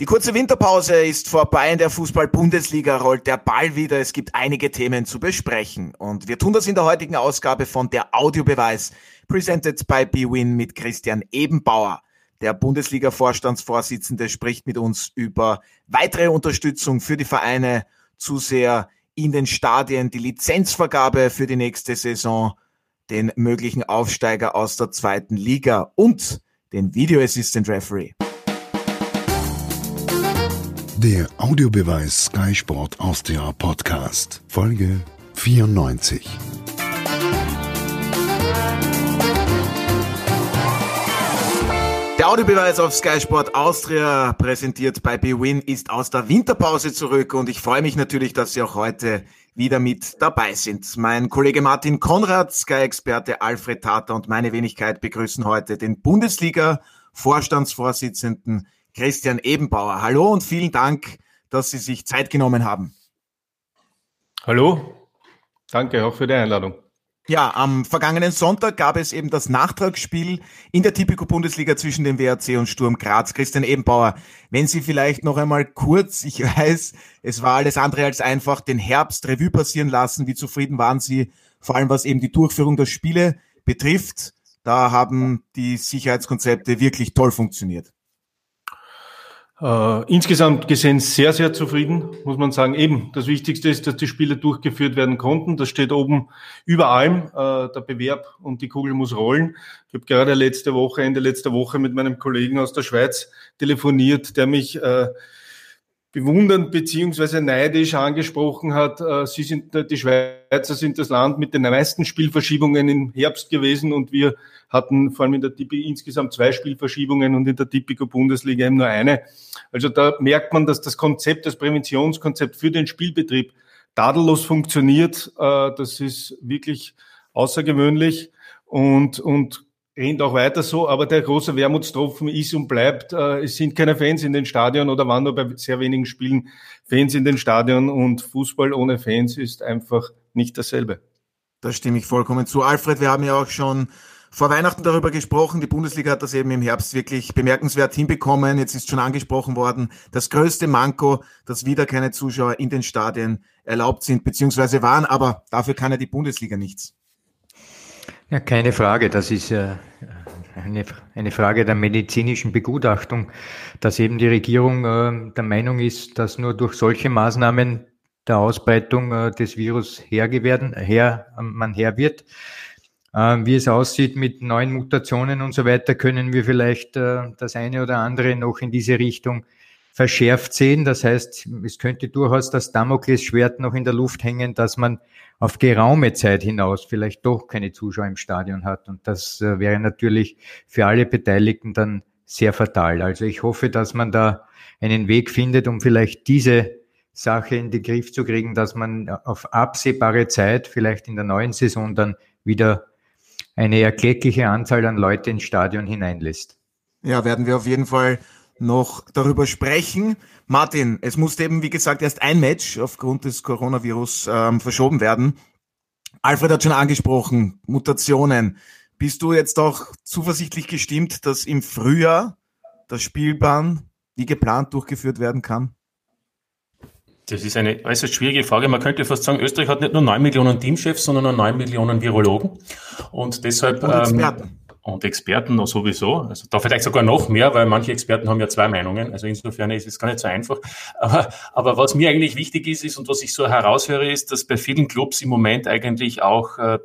Die kurze Winterpause ist vorbei in der Fußball-Bundesliga, rollt der Ball wieder. Es gibt einige Themen zu besprechen. Und wir tun das in der heutigen Ausgabe von der Audiobeweis, presented by BWin mit Christian Ebenbauer. Der Bundesliga-Vorstandsvorsitzende spricht mit uns über weitere Unterstützung für die Vereine zu sehr in den Stadien, die Lizenzvergabe für die nächste Saison, den möglichen Aufsteiger aus der zweiten Liga und den Video Assistant Referee. Der Audiobeweis Sky Sport Austria Podcast, Folge 94. Der Audiobeweis auf Sky Sport Austria, präsentiert bei BWin, ist aus der Winterpause zurück und ich freue mich natürlich, dass Sie auch heute wieder mit dabei sind. Mein Kollege Martin Konrad, Sky-Experte Alfred Tata und meine Wenigkeit begrüßen heute den Bundesliga-Vorstandsvorsitzenden Christian Ebenbauer. Hallo und vielen Dank, dass Sie sich Zeit genommen haben. Hallo, danke auch für die Einladung. Ja, am vergangenen Sonntag gab es eben das Nachtragsspiel in der Tipico-Bundesliga zwischen dem WRC und Sturm Graz. Christian Ebenbauer, wenn Sie vielleicht noch einmal kurz, ich weiß, es war alles andere als einfach, den Herbst Revue passieren lassen. Wie zufrieden waren Sie, vor allem was eben die Durchführung der Spiele betrifft? Da haben die Sicherheitskonzepte wirklich toll funktioniert. Äh, insgesamt gesehen sehr, sehr zufrieden, muss man sagen. Eben, das Wichtigste ist, dass die Spiele durchgeführt werden konnten. Das steht oben über allem, äh, der Bewerb und die Kugel muss rollen. Ich habe gerade letzte Woche, Ende letzter Woche mit meinem Kollegen aus der Schweiz telefoniert, der mich äh, bewundernd beziehungsweise neidisch angesprochen hat. Äh, Sie sind, die Schweizer sind das Land mit den meisten Spielverschiebungen im Herbst gewesen und wir hatten vor allem in der Tipi insgesamt zwei Spielverschiebungen und in der Tipico Bundesliga eben nur eine. Also da merkt man, dass das Konzept, das Präventionskonzept für den Spielbetrieb tadellos funktioniert. Äh, das ist wirklich außergewöhnlich und, und rennt auch weiter so, aber der große Wermutstropfen ist und bleibt, äh, es sind keine Fans in den Stadion oder waren nur bei sehr wenigen Spielen Fans in den Stadion und Fußball ohne Fans ist einfach nicht dasselbe. Da stimme ich vollkommen zu. Alfred, wir haben ja auch schon vor Weihnachten darüber gesprochen. Die Bundesliga hat das eben im Herbst wirklich bemerkenswert hinbekommen. Jetzt ist schon angesprochen worden, das größte Manko, dass wieder keine Zuschauer in den Stadien erlaubt sind, beziehungsweise waren, aber dafür kann ja die Bundesliga nichts. Ja, keine Frage. Das ist äh, eine, eine Frage der medizinischen Begutachtung, dass eben die Regierung äh, der Meinung ist, dass nur durch solche Maßnahmen der Ausbreitung äh, des Virus her, her, man her wird. Wie es aussieht mit neuen Mutationen und so weiter, können wir vielleicht das eine oder andere noch in diese Richtung verschärft sehen. Das heißt, es könnte durchaus das Damoklesschwert noch in der Luft hängen, dass man auf geraume Zeit hinaus vielleicht doch keine Zuschauer im Stadion hat. Und das äh, wäre natürlich für alle Beteiligten dann sehr fatal. Also ich hoffe, dass man da einen Weg findet, um vielleicht diese Sache in den Griff zu kriegen, dass man auf absehbare Zeit, vielleicht in der neuen Saison, dann wieder eine erkleckliche Anzahl an Leute ins Stadion hineinlässt. Ja, werden wir auf jeden Fall noch darüber sprechen. Martin, es musste eben, wie gesagt, erst ein Match aufgrund des Coronavirus ähm, verschoben werden. Alfred hat schon angesprochen, Mutationen. Bist du jetzt auch zuversichtlich gestimmt, dass im Frühjahr das Spielbahn wie geplant durchgeführt werden kann? Das ist eine äußerst schwierige Frage. Man könnte fast sagen, Österreich hat nicht nur neun Millionen Teamchefs, sondern auch neun Millionen Virologen. Und deshalb. Und Experten. Ähm, und Experten sowieso. Also da vielleicht sogar noch mehr, weil manche Experten haben ja zwei Meinungen. Also insofern ist es gar nicht so einfach. Aber, aber was mir eigentlich wichtig ist, ist und was ich so heraushöre, ist, dass bei vielen Clubs im Moment eigentlich auch äh,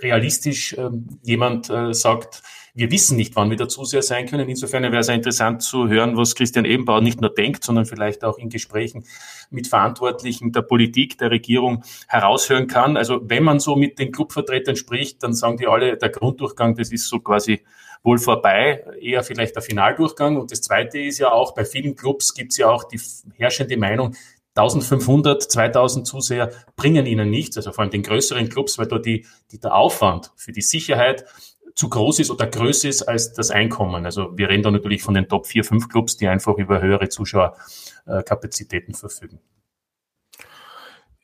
realistisch äh, jemand äh, sagt, wir wissen nicht, wann wir der Zuseher sein können. Insofern wäre es interessant zu hören, was Christian Ebenbauer nicht nur denkt, sondern vielleicht auch in Gesprächen mit Verantwortlichen der Politik, der Regierung heraushören kann. Also wenn man so mit den Clubvertretern spricht, dann sagen die alle, der Grunddurchgang, das ist so quasi wohl vorbei, eher vielleicht der Finaldurchgang. Und das Zweite ist ja auch, bei vielen Clubs gibt es ja auch die herrschende Meinung, 1500, 2000 Zuseher bringen ihnen nichts, also vor allem den größeren Clubs, weil dort die, die, der Aufwand für die Sicherheit zu groß ist oder größer ist als das Einkommen. Also wir reden da natürlich von den Top 4, 5 Clubs, die einfach über höhere Zuschauerkapazitäten verfügen.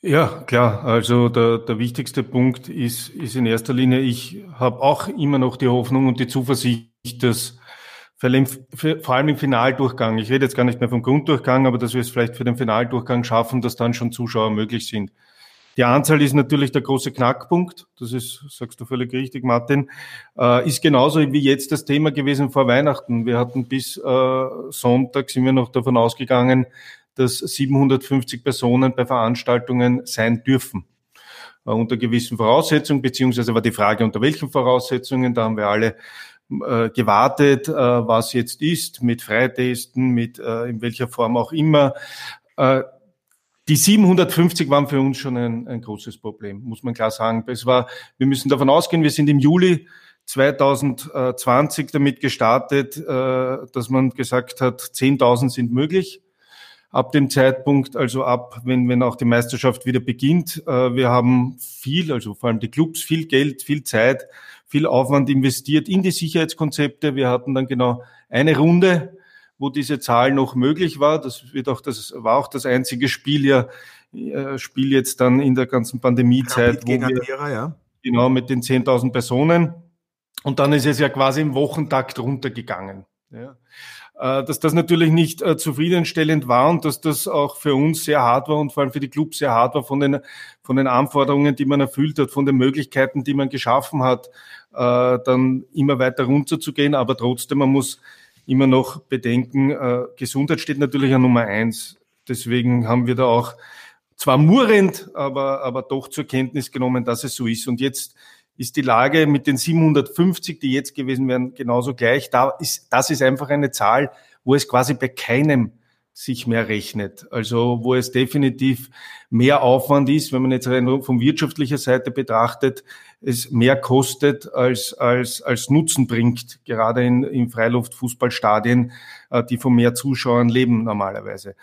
Ja, klar. Also der, der wichtigste Punkt ist, ist in erster Linie, ich habe auch immer noch die Hoffnung und die Zuversicht, dass vor allem im Finaldurchgang. Ich rede jetzt gar nicht mehr vom Grunddurchgang, aber dass wir es vielleicht für den Finaldurchgang schaffen, dass dann schon Zuschauer möglich sind. Die Anzahl ist natürlich der große Knackpunkt. Das ist, sagst du völlig richtig, Martin, äh, ist genauso wie jetzt das Thema gewesen vor Weihnachten. Wir hatten bis äh, Sonntag sind wir noch davon ausgegangen, dass 750 Personen bei Veranstaltungen sein dürfen. Äh, unter gewissen Voraussetzungen, beziehungsweise war die Frage, unter welchen Voraussetzungen. Da haben wir alle äh, gewartet, äh, was jetzt ist, mit Freitesten, mit in welcher Form auch immer. Die 750 waren für uns schon ein, ein großes Problem, muss man klar sagen. Es war, wir müssen davon ausgehen, wir sind im Juli 2020 damit gestartet, äh, dass man gesagt hat, 10.000 sind möglich. Ab dem Zeitpunkt, also ab, wenn, wenn auch die Meisterschaft wieder beginnt, äh, wir haben viel, also vor allem die Clubs, viel Geld, viel Zeit viel Aufwand investiert in die Sicherheitskonzepte. Wir hatten dann genau eine Runde, wo diese Zahl noch möglich war. Das wird auch das war auch das einzige Spiel ja äh, Spiel jetzt dann in der ganzen Pandemiezeit, wo wir, Adira, ja. genau mit den 10.000 Personen. Und dann ist es ja quasi im Wochentakt runtergegangen. Ja. Äh, dass das natürlich nicht äh, zufriedenstellend war und dass das auch für uns sehr hart war und vor allem für die Clubs sehr hart war von den, von den Anforderungen, die man erfüllt hat, von den Möglichkeiten, die man geschaffen hat, äh, dann immer weiter runterzugehen. Aber trotzdem, man muss immer noch bedenken, Gesundheit steht natürlich an Nummer eins. Deswegen haben wir da auch zwar murrend, aber, aber doch zur Kenntnis genommen, dass es so ist. Und jetzt ist die Lage mit den 750, die jetzt gewesen wären, genauso gleich. Da ist, das ist einfach eine Zahl, wo es quasi bei keinem sich mehr rechnet. Also wo es definitiv mehr Aufwand ist, wenn man jetzt rein von wirtschaftlicher Seite betrachtet, es mehr kostet als, als, als Nutzen bringt, gerade in, in Freiluftfußballstadien, äh, die von mehr Zuschauern leben normalerweise.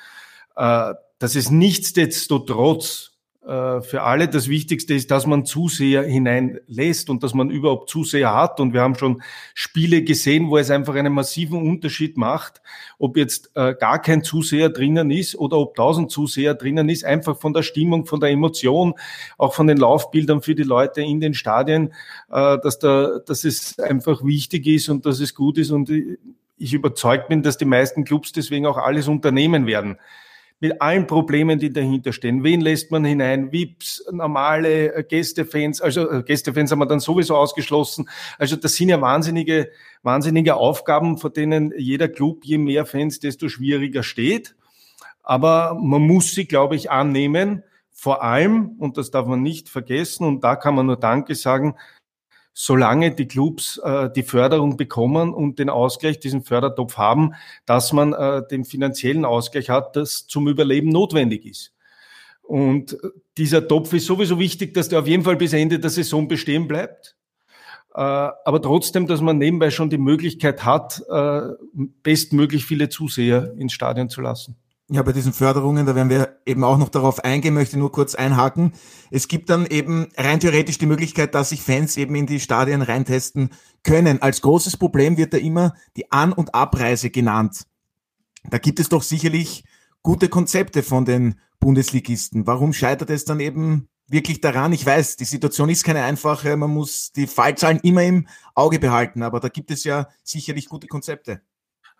Äh, das ist nichtsdestotrotz für alle das Wichtigste ist, dass man Zuseher hineinlässt und dass man überhaupt Zuseher hat. Und wir haben schon Spiele gesehen, wo es einfach einen massiven Unterschied macht, ob jetzt äh, gar kein Zuseher drinnen ist oder ob tausend Zuseher drinnen ist, einfach von der Stimmung, von der Emotion, auch von den Laufbildern für die Leute in den Stadien, äh, dass, da, dass es einfach wichtig ist und dass es gut ist. Und ich überzeugt bin, dass die meisten Clubs deswegen auch alles unternehmen werden mit allen Problemen, die dahinter stehen. Wen lässt man hinein? VIPs, normale äh, Gästefans, also äh, Gästefans haben wir dann sowieso ausgeschlossen. Also das sind ja wahnsinnige, wahnsinnige Aufgaben, vor denen jeder Club, je mehr Fans, desto schwieriger steht. Aber man muss sie, glaube ich, annehmen. Vor allem, und das darf man nicht vergessen, und da kann man nur Danke sagen, solange die Clubs äh, die Förderung bekommen und den Ausgleich, diesen Fördertopf haben, dass man äh, den finanziellen Ausgleich hat, das zum Überleben notwendig ist. Und dieser Topf ist sowieso wichtig, dass der auf jeden Fall bis Ende der Saison bestehen bleibt. Äh, aber trotzdem, dass man nebenbei schon die Möglichkeit hat, äh, bestmöglich viele Zuseher ins Stadion zu lassen. Ja, bei diesen Förderungen, da werden wir eben auch noch darauf eingehen, möchte nur kurz einhaken. Es gibt dann eben rein theoretisch die Möglichkeit, dass sich Fans eben in die Stadien reintesten können. Als großes Problem wird da immer die An- und Abreise genannt. Da gibt es doch sicherlich gute Konzepte von den Bundesligisten. Warum scheitert es dann eben wirklich daran? Ich weiß, die Situation ist keine einfache, man muss die Fallzahlen immer im Auge behalten, aber da gibt es ja sicherlich gute Konzepte.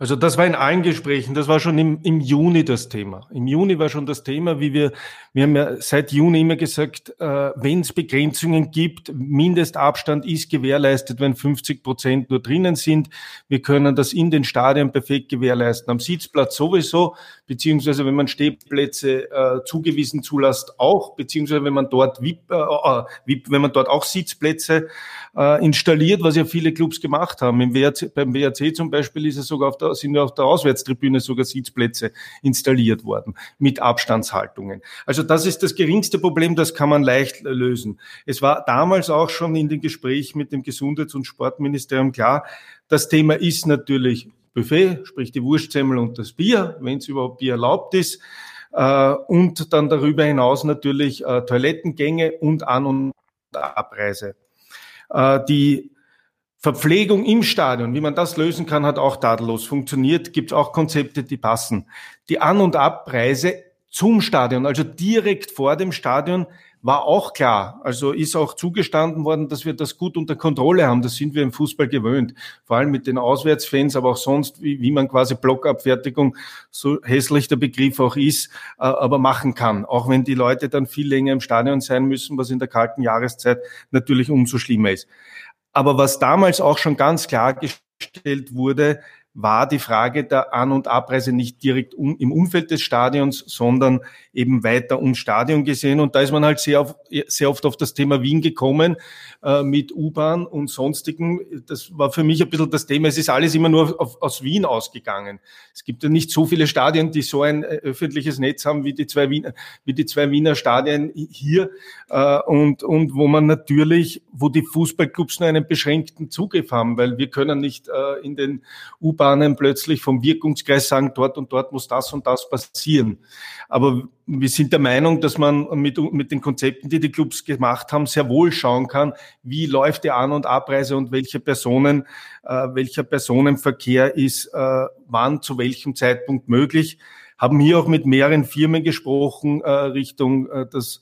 Also das war in allen Gesprächen, das war schon im, im Juni das Thema. Im Juni war schon das Thema, wie wir, wir haben ja seit Juni immer gesagt, äh, wenn es Begrenzungen gibt, Mindestabstand ist gewährleistet, wenn 50 Prozent nur drinnen sind. Wir können das in den Stadien perfekt gewährleisten. Am Sitzplatz sowieso, beziehungsweise wenn man Stehplätze äh, zugewiesen zulässt, auch, beziehungsweise wenn man dort VIP, äh, äh VIP, wenn man dort auch Sitzplätze äh, installiert, was ja viele Clubs gemacht haben. Im WRC, beim WRC zum Beispiel ist es sogar auf der, sind ja auf der Auswärtstribüne sogar Sitzplätze installiert worden mit Abstandshaltungen. Also das ist das geringste Problem, das kann man leicht lösen. Es war damals auch schon in den Gesprächen mit dem Gesundheits- und Sportministerium klar, das Thema ist natürlich Buffet, sprich die Wurstsemmel und das Bier, wenn es überhaupt Bier erlaubt ist. Äh, und dann darüber hinaus natürlich äh, Toilettengänge und An- und Abreise. Äh, die Verpflegung im Stadion, wie man das lösen kann, hat auch tadellos funktioniert. Gibt auch Konzepte, die passen. Die An- und Abreise zum Stadion, also direkt vor dem Stadion, war auch klar. Also ist auch zugestanden worden, dass wir das gut unter Kontrolle haben. Das sind wir im Fußball gewöhnt. Vor allem mit den Auswärtsfans, aber auch sonst, wie, wie man quasi Blockabfertigung, so hässlich der Begriff auch ist, äh, aber machen kann. Auch wenn die Leute dann viel länger im Stadion sein müssen, was in der kalten Jahreszeit natürlich umso schlimmer ist. Aber was damals auch schon ganz klargestellt wurde, war die Frage der An- und Abreise nicht direkt um, im Umfeld des Stadions, sondern eben weiter ums Stadion gesehen. Und da ist man halt sehr, auf, sehr oft auf das Thema Wien gekommen äh, mit U-Bahn und sonstigen. Das war für mich ein bisschen das Thema. Es ist alles immer nur auf, aus Wien ausgegangen. Es gibt ja nicht so viele Stadien, die so ein äh, öffentliches Netz haben wie die zwei Wiener, wie die zwei Wiener Stadien hier. Äh, und, und wo man natürlich, wo die Fußballclubs nur einen beschränkten Zugriff haben, weil wir können nicht in den U-Bahnen plötzlich vom Wirkungskreis sagen, dort und dort muss das und das passieren. Aber wir sind der Meinung, dass man mit, mit den Konzepten, die die Clubs gemacht haben, sehr wohl schauen kann, wie läuft die An- und Abreise und welche Personen, äh, welcher Personenverkehr ist äh, wann, zu welchem Zeitpunkt möglich. Haben hier auch mit mehreren Firmen gesprochen, äh, Richtung äh, das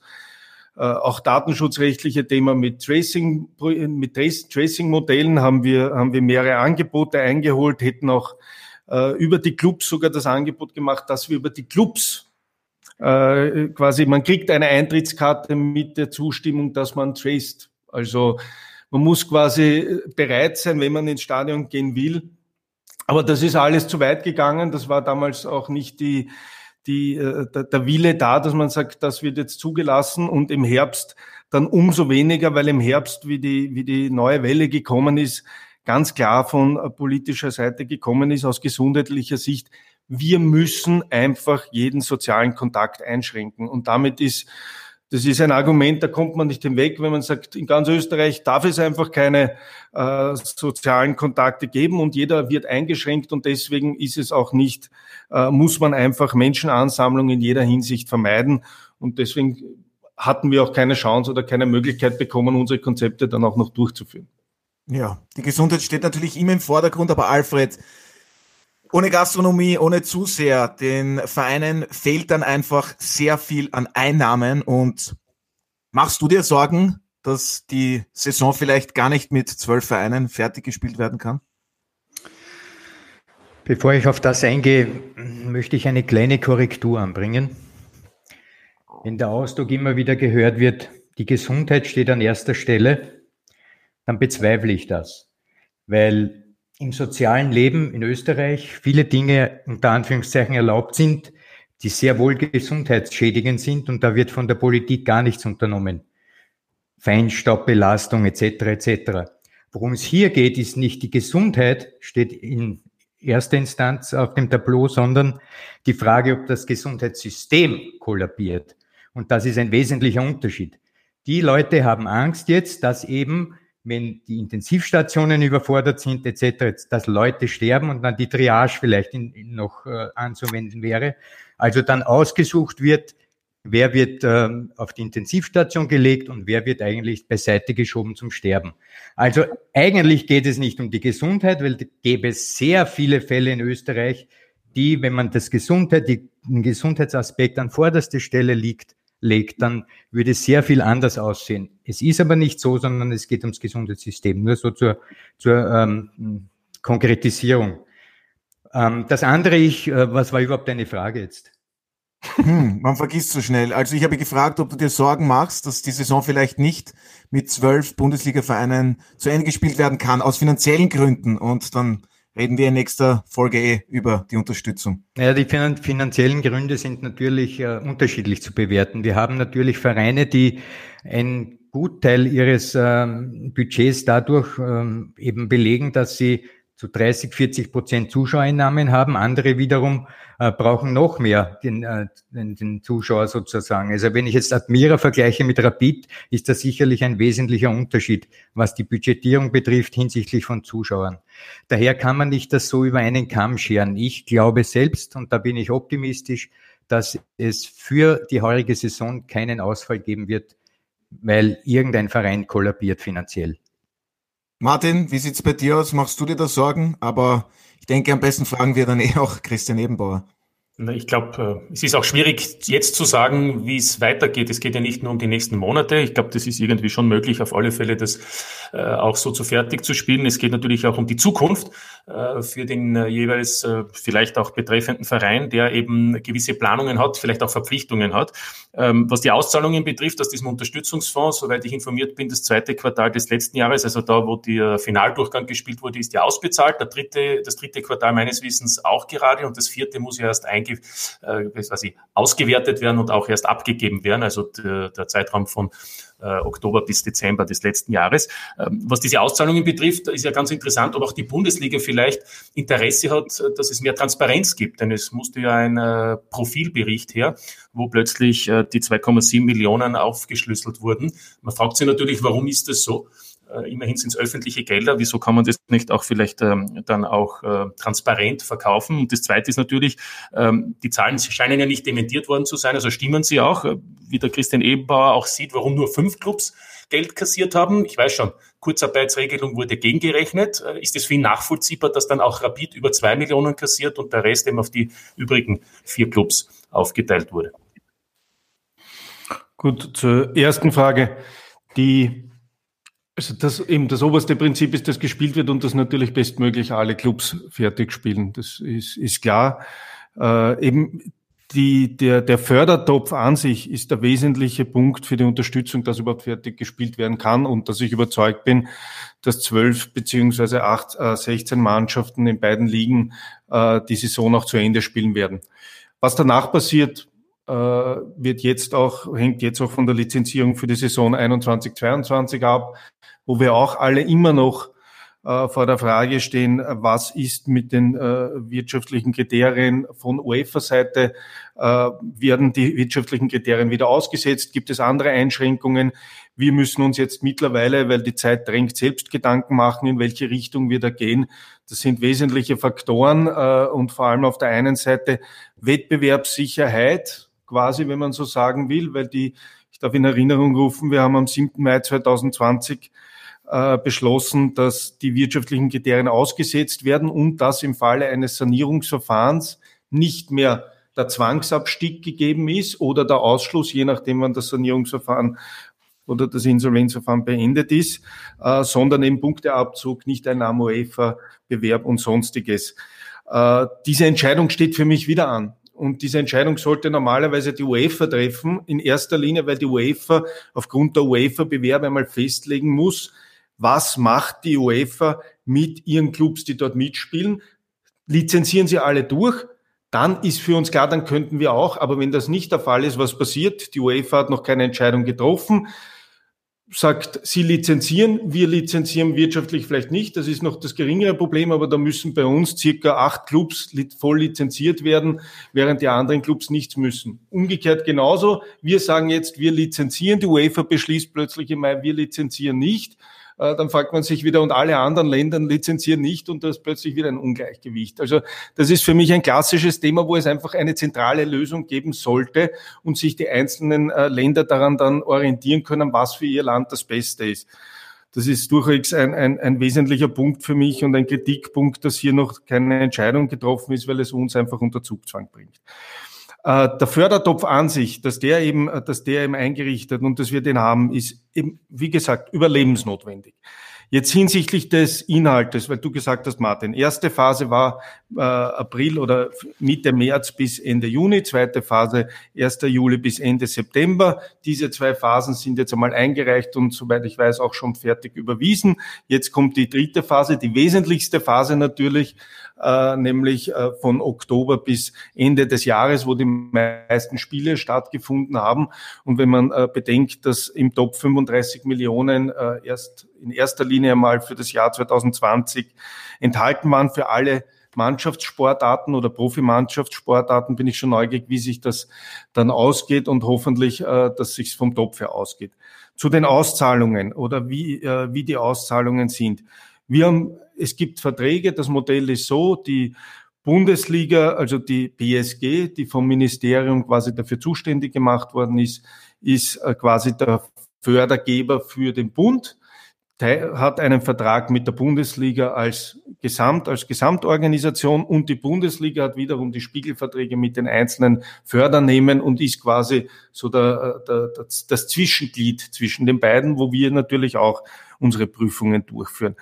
äh, auch datenschutzrechtliche Thema mit Tracing, mit Tracing-Modellen haben wir, haben wir mehrere Angebote eingeholt, hätten auch äh, über die Clubs sogar das Angebot gemacht, dass wir über die Clubs äh, quasi, man kriegt eine Eintrittskarte mit der Zustimmung, dass man traced. Also man muss quasi bereit sein, wenn man ins Stadion gehen will. Aber das ist alles zu weit gegangen. Das war damals auch nicht die, die, äh, der, Wille da, dass man sagt, das wird jetzt zugelassen und im Herbst dann umso weniger, weil im Herbst, wie die, wie die neue Welle gekommen ist, ganz klar von politischer Seite gekommen ist, aus gesundheitlicher Sicht, wir müssen einfach jeden sozialen Kontakt einschränken. Und damit ist, das ist ein Argument, da kommt man nicht hinweg, wenn man sagt, in ganz Österreich darf es einfach keine äh, sozialen Kontakte geben und jeder wird eingeschränkt und deswegen ist es auch nicht, äh, muss man einfach Menschenansammlungen in jeder Hinsicht vermeiden. Und deswegen hatten wir auch keine Chance oder keine Möglichkeit bekommen, unsere Konzepte dann auch noch durchzuführen. Ja, die Gesundheit steht natürlich immer im Vordergrund, aber Alfred, ohne Gastronomie, ohne Zuseher, den Vereinen fehlt dann einfach sehr viel an Einnahmen. Und machst du dir Sorgen, dass die Saison vielleicht gar nicht mit zwölf Vereinen fertig gespielt werden kann? Bevor ich auf das eingehe, möchte ich eine kleine Korrektur anbringen. Wenn der Ausdruck immer wieder gehört wird, die Gesundheit steht an erster Stelle, dann bezweifle ich das. Weil im sozialen Leben in Österreich viele Dinge unter Anführungszeichen erlaubt sind, die sehr wohl gesundheitsschädigend sind und da wird von der Politik gar nichts unternommen. Feinstaubbelastung etc. etc. Worum es hier geht, ist nicht die Gesundheit, steht in erster Instanz auf dem Tableau, sondern die Frage, ob das Gesundheitssystem kollabiert. Und das ist ein wesentlicher Unterschied. Die Leute haben Angst jetzt, dass eben wenn die Intensivstationen überfordert sind etc., dass Leute sterben und dann die Triage vielleicht in, in noch äh, anzuwenden wäre. Also dann ausgesucht wird, wer wird ähm, auf die Intensivstation gelegt und wer wird eigentlich beiseite geschoben zum Sterben. Also eigentlich geht es nicht um die Gesundheit, weil es gäbe sehr viele Fälle in Österreich, die, wenn man das Gesundheit, die, den Gesundheitsaspekt an vorderster Stelle liegt, legt, dann würde sehr viel anders aussehen. Es ist aber nicht so, sondern es geht ums Gesundheitssystem. Nur so zur, zur ähm, Konkretisierung. Ähm, das andere ich, äh, was war überhaupt deine Frage jetzt? Hm, man vergisst so schnell. Also ich habe gefragt, ob du dir Sorgen machst, dass die Saison vielleicht nicht mit zwölf Bundesliga-Vereinen zu Ende gespielt werden kann, aus finanziellen Gründen. Und dann reden wir in nächster Folge eh über die Unterstützung. Ja, die finanziellen Gründe sind natürlich äh, unterschiedlich zu bewerten. Wir haben natürlich Vereine, die ein Gutteil ihres ähm, Budgets dadurch ähm, eben belegen, dass sie zu 30, 40 Prozent Zuschauereinnahmen haben. Andere wiederum äh, brauchen noch mehr den, äh, den, den Zuschauer sozusagen. Also wenn ich jetzt Admira vergleiche mit Rapid, ist das sicherlich ein wesentlicher Unterschied, was die Budgetierung betrifft hinsichtlich von Zuschauern. Daher kann man nicht das so über einen Kamm scheren. Ich glaube selbst, und da bin ich optimistisch, dass es für die heurige Saison keinen Ausfall geben wird, weil irgendein Verein kollabiert finanziell. Martin, wie sieht's bei dir aus? Machst du dir da Sorgen? Aber ich denke, am besten fragen wir dann eh auch Christian Ebenbauer. Ich glaube, äh, es ist auch schwierig jetzt zu sagen, wie es weitergeht. Es geht ja nicht nur um die nächsten Monate. Ich glaube, das ist irgendwie schon möglich, auf alle Fälle das äh, auch so zu fertig zu spielen. Es geht natürlich auch um die Zukunft äh, für den jeweils vielleicht auch betreffenden Verein, der eben gewisse Planungen hat, vielleicht auch Verpflichtungen hat. Ähm, was die Auszahlungen betrifft, aus diesem Unterstützungsfonds, soweit ich informiert bin, das zweite Quartal des letzten Jahres, also da, wo der Finaldurchgang gespielt wurde, ist ja ausbezahlt. Der dritte, das dritte Quartal meines Wissens auch gerade und das vierte muss ja erst eingehen einge, quasi ausgewertet werden und auch erst abgegeben werden, also der, der Zeitraum von äh, Oktober bis Dezember des letzten Jahres. Ähm, was diese Auszahlungen betrifft, ist ja ganz interessant, ob auch die Bundesliga vielleicht Interesse hat, dass es mehr Transparenz gibt. Denn es musste ja ein äh, Profilbericht her, wo plötzlich äh, die 2,7 Millionen aufgeschlüsselt wurden. Man fragt sich natürlich, warum ist das so? Äh, immerhin sind es öffentliche Gelder, wieso kann man das nicht auch vielleicht ähm, dann auch äh, transparent verkaufen? Und das Zweite ist natürlich, ähm, die Zahlen scheinen ja nicht dementiert worden zu sein, also stimmen sie auch, äh, wie der Christian Ebenbauer auch sieht, warum nur fünf Clubs Geld kassiert haben. Ich weiß schon, Kurzarbeitsregelung wurde gegengerechnet. Äh, ist es für ihn nachvollziehbar, dass dann auch Rapid über zwei Millionen kassiert und der Rest eben auf die übrigen vier Clubs aufgeteilt wurde? Gut, zur ersten Frage. Die also das eben das oberste Prinzip ist, dass gespielt wird und dass natürlich bestmöglich alle Clubs fertig spielen. Das ist, ist klar. Äh, eben die, der, der Fördertopf an sich ist der wesentliche Punkt für die Unterstützung, dass überhaupt fertig gespielt werden kann und dass ich überzeugt bin, dass zwölf beziehungsweise acht, äh, 16 Mannschaften in beiden Ligen äh, die Saison auch zu Ende spielen werden. Was danach passiert, äh, wird jetzt auch, hängt jetzt auch von der Lizenzierung für die Saison 21-22 ab wo wir auch alle immer noch äh, vor der Frage stehen, was ist mit den äh, wirtschaftlichen Kriterien von UEFA-Seite? Äh, werden die wirtschaftlichen Kriterien wieder ausgesetzt? Gibt es andere Einschränkungen? Wir müssen uns jetzt mittlerweile, weil die Zeit drängt, selbst Gedanken machen, in welche Richtung wir da gehen. Das sind wesentliche Faktoren äh, und vor allem auf der einen Seite Wettbewerbssicherheit, quasi, wenn man so sagen will, weil die, ich darf in Erinnerung rufen, wir haben am 7. Mai 2020 äh, beschlossen, dass die wirtschaftlichen Kriterien ausgesetzt werden und dass im Falle eines Sanierungsverfahrens nicht mehr der Zwangsabstieg gegeben ist oder der Ausschluss, je nachdem wann das Sanierungsverfahren oder das Insolvenzverfahren beendet ist, äh, sondern eben Punkteabzug, nicht ein UEFA, Bewerb und sonstiges. Äh, diese Entscheidung steht für mich wieder an. Und diese Entscheidung sollte normalerweise die UEFA treffen, in erster Linie, weil die UEFA aufgrund der UEFA-Bewerbe einmal festlegen muss, was macht die UEFA mit ihren Clubs, die dort mitspielen. Lizenzieren sie alle durch, dann ist für uns klar, dann könnten wir auch. Aber wenn das nicht der Fall ist, was passiert? Die UEFA hat noch keine Entscheidung getroffen, sagt, sie lizenzieren, wir lizenzieren wirtschaftlich vielleicht nicht. Das ist noch das geringere Problem, aber da müssen bei uns circa acht Clubs voll lizenziert werden, während die anderen Clubs nichts müssen. Umgekehrt genauso. Wir sagen jetzt, wir lizenzieren. Die UEFA beschließt plötzlich im Mai, wir lizenzieren nicht. Äh, dann fragt man sich wieder, und alle anderen Länder lizenzieren nicht und da ist plötzlich wieder ein Ungleichgewicht. Also das ist für mich ein klassisches Thema, wo es einfach eine zentrale Lösung geben sollte und sich die einzelnen äh, Länder daran dann orientieren können, was für ihr Land das Beste ist. Das ist durchaus ein, ein, ein wesentlicher Punkt für mich und ein Kritikpunkt, dass hier noch keine Entscheidung getroffen ist, weil es uns einfach unter Zugzwang bringt. Äh, der Fördertopf an sich, dass der eben, äh, dass der eben eingerichtet und dass wir den haben, ist eben, wie gesagt, überlebensnotwendig. Jetzt hinsichtlich des Inhaltes, weil du gesagt hast, Martin, erste Phase war äh, April oder Mitte März bis Ende Juni, zweite Phase 1. Juli bis Ende September. Diese zwei Phasen sind jetzt einmal eingereicht und soweit ich weiß auch schon fertig überwiesen. Jetzt kommt die dritte Phase, die wesentlichste Phase natürlich, äh, nämlich äh, von Oktober bis Ende des Jahres, wo die meisten Spiele stattgefunden haben. Und wenn man äh, bedenkt, dass im Top 35 Millionen äh, erst in erster Linie einmal für das Jahr 2020 enthalten waren für alle Mannschaftssportarten oder Profimannschaftssportarten bin ich schon neugierig, wie sich das dann ausgeht und hoffentlich, dass sich vom Topf her ausgeht. Zu den Auszahlungen oder wie, wie die Auszahlungen sind. Wir haben, es gibt Verträge, das Modell ist so, die Bundesliga, also die BSG, die vom Ministerium quasi dafür zuständig gemacht worden ist, ist äh, quasi der Fördergeber für den Bund. hat einen Vertrag mit der Bundesliga als Gesamt, als Gesamtorganisation und die Bundesliga hat wiederum die Spiegelverträge mit den einzelnen Fördernehmen und ist quasi so der, der, das, das Zwischenglied zwischen den beiden, wo wir natürlich auch unsere Prüfungen durchführen.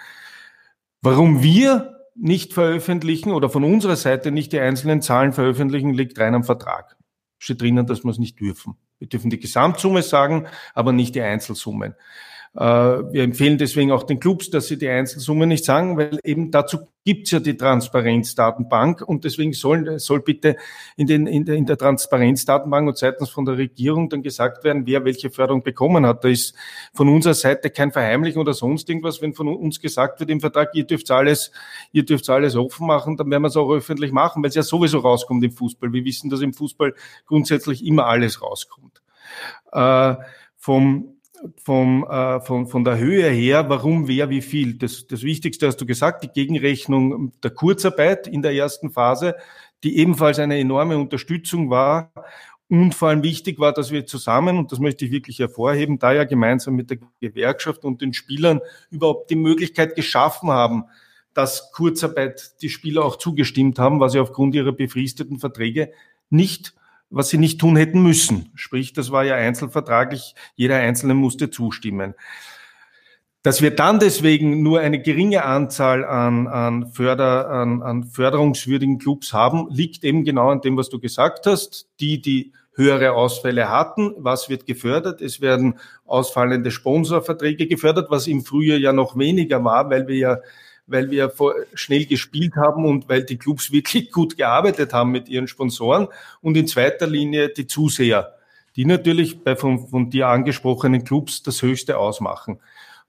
Warum wir nicht veröffentlichen oder von unserer Seite nicht die einzelnen Zahlen veröffentlichen, liegt rein am Vertrag. Steht drinnen, dass wir es nicht dürfen. Wir dürfen die Gesamtsumme sagen, aber nicht die Einzelsummen. Äh, wir empfehlen deswegen auch den Clubs, dass sie die Einzelsumme nicht sagen, weil eben dazu gibt's ja die Transparenzdatenbank und deswegen soll, soll bitte in, den, in, der, in der Transparenzdatenbank und seitens von der Regierung dann gesagt werden, wer welche Förderung bekommen hat. Da ist von unserer Seite kein Verheimlichen oder sonst irgendwas. Wenn von uns gesagt wird im Vertrag, ihr dürft alles, ihr dürft alles offen machen, dann werden wir es auch öffentlich machen, weil es ja sowieso rauskommt im Fußball. Wir wissen, dass im Fußball grundsätzlich immer alles rauskommt. Äh, vom vom, äh, von, von der Höhe her, warum, wer, wie viel. Das, das Wichtigste hast du gesagt, die Gegenrechnung der Kurzarbeit in der ersten Phase, die ebenfalls eine enorme Unterstützung war. Und vor allem wichtig war, dass wir zusammen, und das möchte ich wirklich hervorheben, da ja gemeinsam mit der Gewerkschaft und den Spielern überhaupt die Möglichkeit geschaffen haben, dass Kurzarbeit die Spieler auch zugestimmt haben, was sie aufgrund ihrer befristeten Verträge nicht was sie nicht tun hätten müssen. Sprich, das war ja einzelvertraglich, jeder Einzelne musste zustimmen. Dass wir dann deswegen nur eine geringe Anzahl an, an, Förder, an, an förderungswürdigen Clubs haben, liegt eben genau an dem, was du gesagt hast. Die, die höhere Ausfälle hatten, was wird gefördert? Es werden ausfallende Sponsorverträge gefördert, was im Frühjahr ja noch weniger war, weil wir ja weil wir schnell gespielt haben und weil die Clubs wirklich gut gearbeitet haben mit ihren Sponsoren und in zweiter Linie die Zuseher, die natürlich bei von, von dir angesprochenen Clubs das Höchste ausmachen.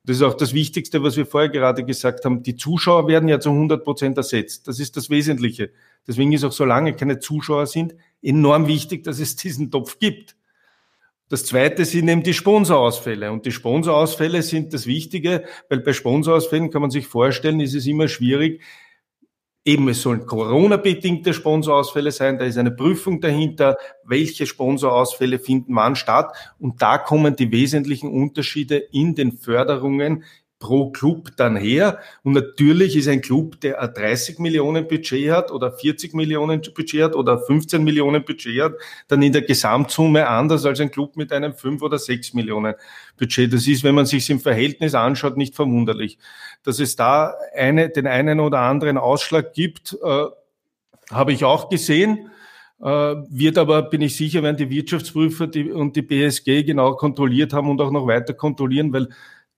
Das ist auch das Wichtigste, was wir vorher gerade gesagt haben. Die Zuschauer werden ja zu 100 Prozent ersetzt. Das ist das Wesentliche. Deswegen ist auch, solange keine Zuschauer sind, enorm wichtig, dass es diesen Topf gibt. Das zweite sind eben die Sponsorausfälle. Und die Sponsorausfälle sind das Wichtige, weil bei Sponsorausfällen kann man sich vorstellen, ist es immer schwierig. Eben, es sollen Corona-bedingte Sponsorausfälle sein. Da ist eine Prüfung dahinter, welche Sponsorausfälle finden wann statt. Und da kommen die wesentlichen Unterschiede in den Förderungen pro Club dann her. Und natürlich ist ein Club, der ein 30 Millionen Budget hat oder 40 Millionen Budget hat oder 15 Millionen Budget hat, dann in der Gesamtsumme anders als ein Club mit einem 5 oder 6 Millionen Budget. Das ist, wenn man sich im Verhältnis anschaut, nicht verwunderlich. Dass es da eine, den einen oder anderen Ausschlag gibt, äh, habe ich auch gesehen. Äh, wird aber, bin ich sicher, werden die Wirtschaftsprüfer und die BSG genau kontrolliert haben und auch noch weiter kontrollieren, weil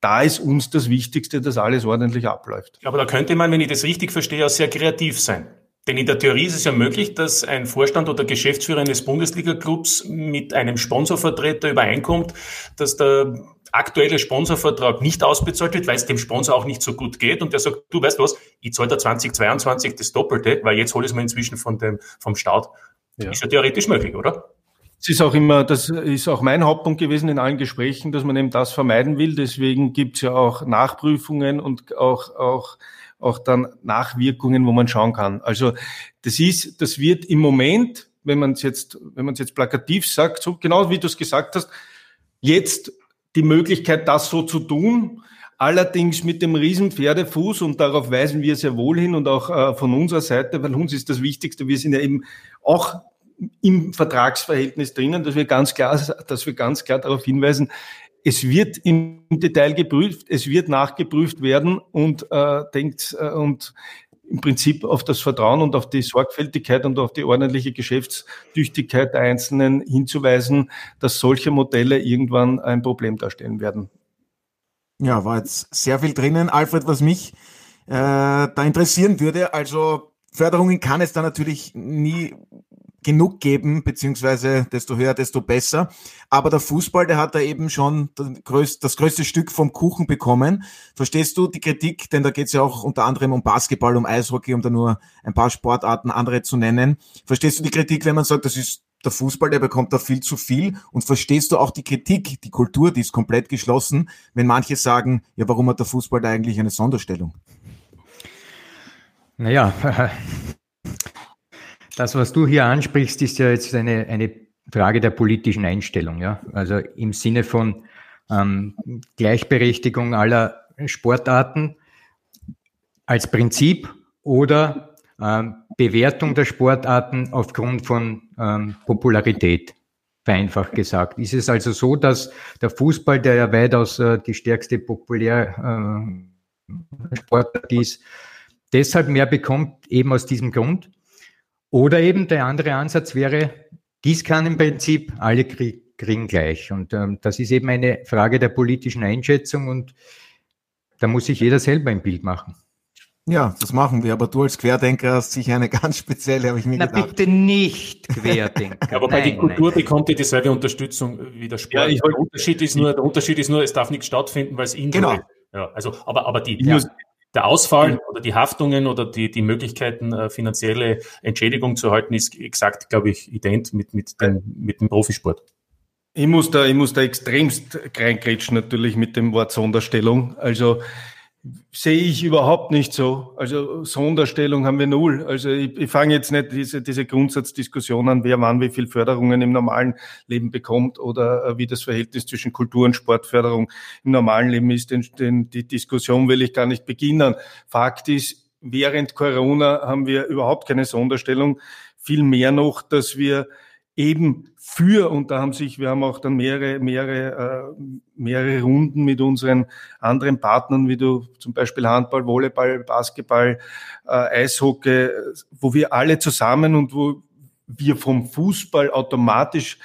da ist uns das Wichtigste, dass alles ordentlich abläuft. Aber da könnte man, wenn ich das richtig verstehe, auch sehr kreativ sein. Denn in der Theorie ist es ja möglich, dass ein Vorstand oder Geschäftsführer eines Bundesliga-Clubs mit einem Sponsorvertreter übereinkommt, dass der aktuelle Sponsorvertrag nicht ausbezahlt wird, weil es dem Sponsor auch nicht so gut geht und der sagt, du weißt was, ich zahle da 2022 das Doppelte, weil jetzt hole ich es mir inzwischen von dem, vom Staat. Ja. Ist ja theoretisch möglich, oder? Es ist auch immer, das ist auch mein Hauptpunkt gewesen in allen Gesprächen, dass man eben das vermeiden will. Deswegen gibt es ja auch Nachprüfungen und auch, auch, auch dann Nachwirkungen, wo man schauen kann. Also das ist, das wird im Moment, wenn man es jetzt, wenn man es jetzt plakativ sagt, so genau wie du es gesagt hast, jetzt die Möglichkeit, das so zu tun. Allerdings mit dem riesen Pferdefuß und darauf weisen wir sehr wohl hin und auch äh, von unserer Seite, weil uns ist das Wichtigste, wir sind ja eben auch im Vertragsverhältnis drinnen, dass wir ganz klar, dass wir ganz klar darauf hinweisen, es wird im Detail geprüft, es wird nachgeprüft werden und äh, denkt äh, und im Prinzip auf das Vertrauen und auf die Sorgfältigkeit und auf die ordentliche Geschäftstüchtigkeit der Einzelnen hinzuweisen, dass solche Modelle irgendwann ein Problem darstellen werden. Ja, war jetzt sehr viel drinnen. Alfred, was mich äh, da interessieren würde, also Förderungen kann es da natürlich nie genug geben, beziehungsweise desto höher, desto besser. Aber der Fußball, der hat da eben schon das größte Stück vom Kuchen bekommen. Verstehst du die Kritik? Denn da geht es ja auch unter anderem um Basketball, um Eishockey, um da nur ein paar Sportarten andere zu nennen. Verstehst du die Kritik, wenn man sagt, das ist der Fußball, der bekommt da viel zu viel? Und verstehst du auch die Kritik, die Kultur, die ist komplett geschlossen, wenn manche sagen, ja, warum hat der Fußball da eigentlich eine Sonderstellung? Naja, das, was du hier ansprichst, ist ja jetzt eine, eine Frage der politischen Einstellung. Ja? Also im Sinne von ähm, Gleichberechtigung aller Sportarten als Prinzip oder ähm, Bewertung der Sportarten aufgrund von ähm, Popularität, vereinfacht gesagt. Ist es also so, dass der Fußball, der ja weitaus äh, die stärkste populär äh, Sportart ist, deshalb mehr bekommt, eben aus diesem Grund? Oder eben der andere Ansatz wäre, Gießkannenprinzip, alle kriegen gleich. Und ähm, das ist eben eine Frage der politischen Einschätzung und da muss sich jeder selber ein Bild machen. Ja, das machen wir. Aber du als Querdenker hast sicher eine ganz spezielle, habe ich mir Na, gedacht. bitte nicht Querdenker. aber bei der Kultur nein. bekommt ihr dieselbe Unterstützung wie der Sport. Ja, der, Unterschied ist nur, der Unterschied ist nur, es darf nichts stattfinden, weil es in Genau. Ja, also, aber, aber die, ja. Der Ausfall oder die Haftungen oder die, die Möglichkeiten, äh, finanzielle Entschädigung zu erhalten, ist exakt, glaube ich, ident mit, mit, dem, mit dem Profisport. Ich muss da, ich muss da extremst reingrätschen natürlich mit dem Wort Sonderstellung. Also sehe ich überhaupt nicht so. Also Sonderstellung haben wir null. Also ich, ich fange jetzt nicht diese, diese Grundsatzdiskussion an, wer wann wie viel Förderungen im normalen Leben bekommt oder äh, wie das Verhältnis zwischen Kultur- und Sportförderung im normalen Leben ist. Den, den, die Diskussion will ich gar nicht beginnen. Fakt ist, während Corona haben wir überhaupt keine Sonderstellung. Viel mehr noch, dass wir eben für, und da haben sich, wir haben auch dann mehrere, mehrere, äh, mehrere Runden mit unseren anderen Partnern, wie du zum Beispiel Handball, Volleyball, Basketball, äh, Eishockey, wo wir alle zusammen und wo wir vom Fußball automatisch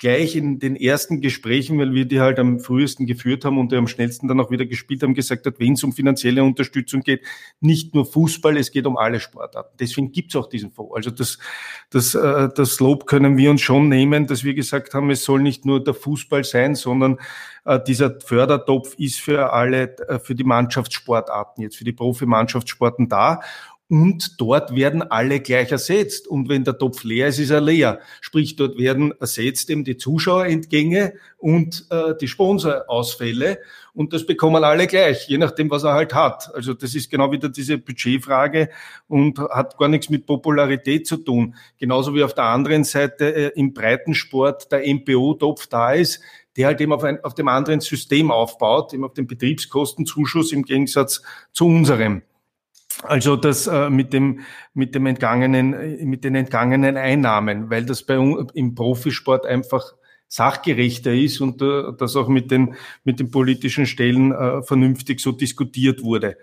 gleich in den ersten Gesprächen, weil wir die halt am frühesten geführt haben und am schnellsten dann auch wieder gespielt haben, gesagt hat, wenn es um finanzielle Unterstützung geht, nicht nur Fußball, es geht um alle Sportarten. Deswegen gibt's auch diesen Fonds. Also das, das, äh, das Lob können wir uns schon nehmen, dass wir gesagt haben, es soll nicht nur der Fußball sein, sondern äh, dieser Fördertopf ist für alle, äh, für die Mannschaftssportarten, jetzt für die Profimannschaftssporten da und dort werden alle gleich ersetzt. Und wenn der Topf leer ist, ist er leer. Sprich, dort werden ersetzt eben die Zuschauerentgänge und äh, die Sponsorausfälle. Und das bekommen alle gleich, je nachdem, was er halt hat. Also das ist genau wieder diese Budgetfrage und hat gar nichts mit Popularität zu tun. Genauso wie auf der anderen Seite äh, im Breitensport der MPO-Topf da ist, der halt eben auf, ein, auf dem anderen System aufbaut, eben auf den Betriebskostenzuschuss im Gegensatz zu unserem. Also das äh, mit dem mit dem entgangenen äh, mit den entgangenen Einnahmen, weil das bei im Profisport einfach sachgerechter ist und äh, das auch mit den mit den politischen Stellen äh, vernünftig so diskutiert wurde.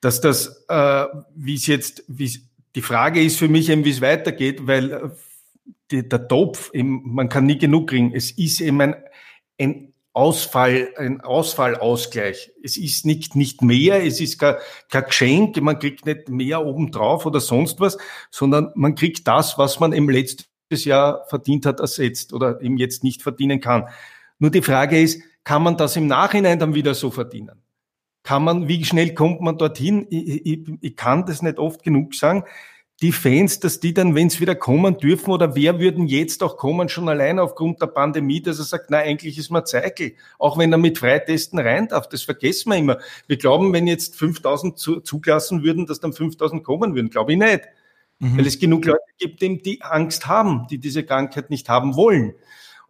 Dass das äh, wie es jetzt wie die Frage ist für mich eben wie es weitergeht, weil äh, die, der Topf eben, man kann nie genug kriegen. Es ist eben ein, ein Ausfall, ein Ausfallausgleich. Es ist nicht, nicht mehr, es ist kein, kein Geschenk, man kriegt nicht mehr obendrauf oder sonst was, sondern man kriegt das, was man im letztes Jahr verdient hat, ersetzt oder eben jetzt nicht verdienen kann. Nur die Frage ist, kann man das im Nachhinein dann wieder so verdienen? Kann man, wie schnell kommt man dorthin? Ich, ich, ich kann das nicht oft genug sagen die Fans, dass die dann, wenn es wieder kommen dürfen, oder wer würden jetzt auch kommen, schon allein aufgrund der Pandemie, dass er sagt, na, eigentlich ist man Zeichel, auch wenn er mit Freitesten rein darf. Das vergessen wir immer. Wir glauben, wenn jetzt 5000 zu, zugelassen würden, dass dann 5000 kommen würden. Glaube ich nicht. Mhm. Weil es genug Leute gibt, die Angst haben, die diese Krankheit nicht haben wollen.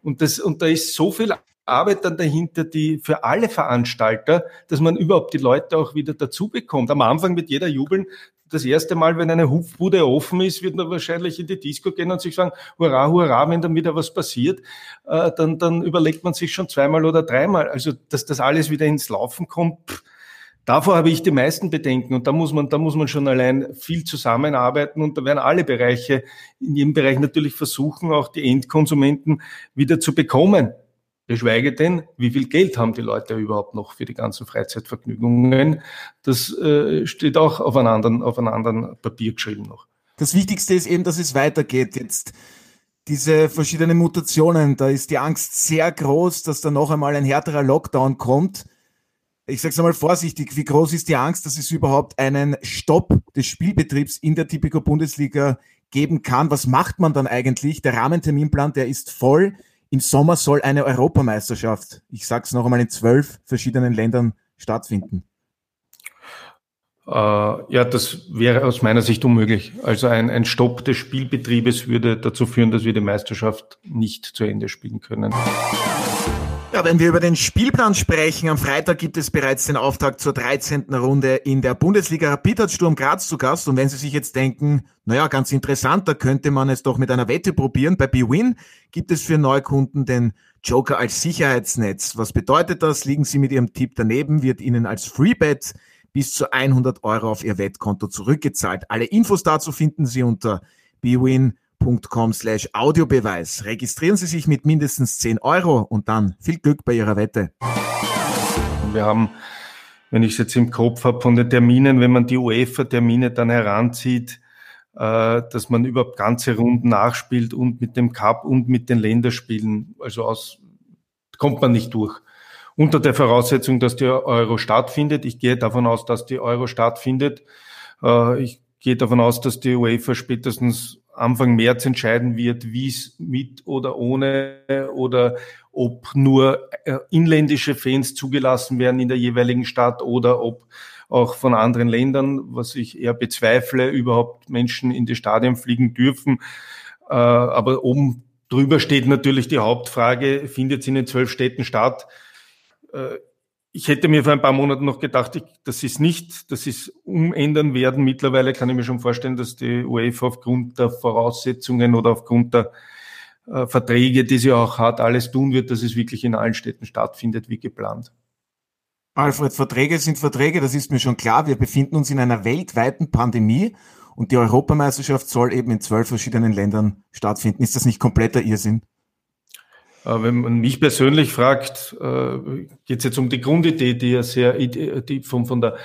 Und das, und da ist so viel Arbeit dann dahinter, die für alle Veranstalter, dass man überhaupt die Leute auch wieder dazu bekommt. Am Anfang wird jeder jubeln, das erste Mal, wenn eine Hupfbude offen ist, wird man wahrscheinlich in die Disco gehen und sich sagen, hurra, hurra, wenn dann wieder was passiert, äh, dann, dann überlegt man sich schon zweimal oder dreimal. Also, dass das alles wieder ins Laufen kommt, pff, davor habe ich die meisten Bedenken und da muss man, da muss man schon allein viel zusammenarbeiten und da werden alle Bereiche, in jedem Bereich natürlich versuchen, auch die Endkonsumenten wieder zu bekommen. Geschweige denn, wie viel Geld haben die Leute überhaupt noch für die ganzen Freizeitvergnügungen? Das äh, steht auch auf einem, anderen, auf einem anderen Papier geschrieben noch. Das Wichtigste ist eben, dass es weitergeht. Jetzt diese verschiedenen Mutationen, da ist die Angst sehr groß, dass da noch einmal ein härterer Lockdown kommt. Ich sage es einmal vorsichtig, wie groß ist die Angst, dass es überhaupt einen Stopp des Spielbetriebs in der Tipico Bundesliga geben kann? Was macht man dann eigentlich? Der Rahmenterminplan, der ist voll. Im Sommer soll eine Europameisterschaft, ich sage es noch einmal, in zwölf verschiedenen Ländern stattfinden. Äh, ja, das wäre aus meiner Sicht unmöglich. Also ein, ein Stopp des Spielbetriebes würde dazu führen, dass wir die Meisterschaft nicht zu Ende spielen können. Ja, wenn wir über den Spielplan sprechen, am Freitag gibt es bereits den Auftakt zur 13. Runde in der Bundesliga. Rapid hat Sturm Graz zu Gast und wenn Sie sich jetzt denken, naja, ganz interessant, da könnte man es doch mit einer Wette probieren. Bei BWin gibt es für Neukunden den Joker als Sicherheitsnetz. Was bedeutet das? Liegen Sie mit Ihrem Tipp daneben, wird Ihnen als Freebet bis zu 100 Euro auf Ihr Wettkonto zurückgezahlt. Alle Infos dazu finden Sie unter bwin.com patreon.com slash Audiobeweis. Registrieren Sie sich mit mindestens 10 Euro und dann viel Glück bei Ihrer Wette. Wir haben, wenn ich es jetzt im Kopf habe, von den Terminen, wenn man die UEFA-Termine dann heranzieht, äh, dass man überhaupt ganze Runden nachspielt und mit dem Cup und mit den Länderspielen, also aus, kommt man nicht durch. Unter der Voraussetzung, dass die Euro stattfindet. Ich gehe davon aus, dass die Euro stattfindet. Äh, ich gehe davon aus, dass die UEFA spätestens Anfang März entscheiden wird, wie es mit oder ohne oder ob nur äh, inländische Fans zugelassen werden in der jeweiligen Stadt oder ob auch von anderen Ländern, was ich eher bezweifle, überhaupt Menschen in die Stadien fliegen dürfen. Äh, aber oben drüber steht natürlich die Hauptfrage, findet es in den zwölf Städten statt? Ich hätte mir vor ein paar Monaten noch gedacht, ich, das ist nicht, das ist umändern werden. Mittlerweile kann ich mir schon vorstellen, dass die UEFA aufgrund der Voraussetzungen oder aufgrund der äh, Verträge, die sie auch hat, alles tun wird, dass es wirklich in allen Städten stattfindet, wie geplant. Alfred, Verträge sind Verträge, das ist mir schon klar. Wir befinden uns in einer weltweiten Pandemie und die Europameisterschaft soll eben in zwölf verschiedenen Ländern stattfinden. Ist das nicht kompletter Irrsinn? Äh, wenn man mich persönlich fragt, äh, geht es jetzt um die Grundidee, die ja sehr, die von, von der,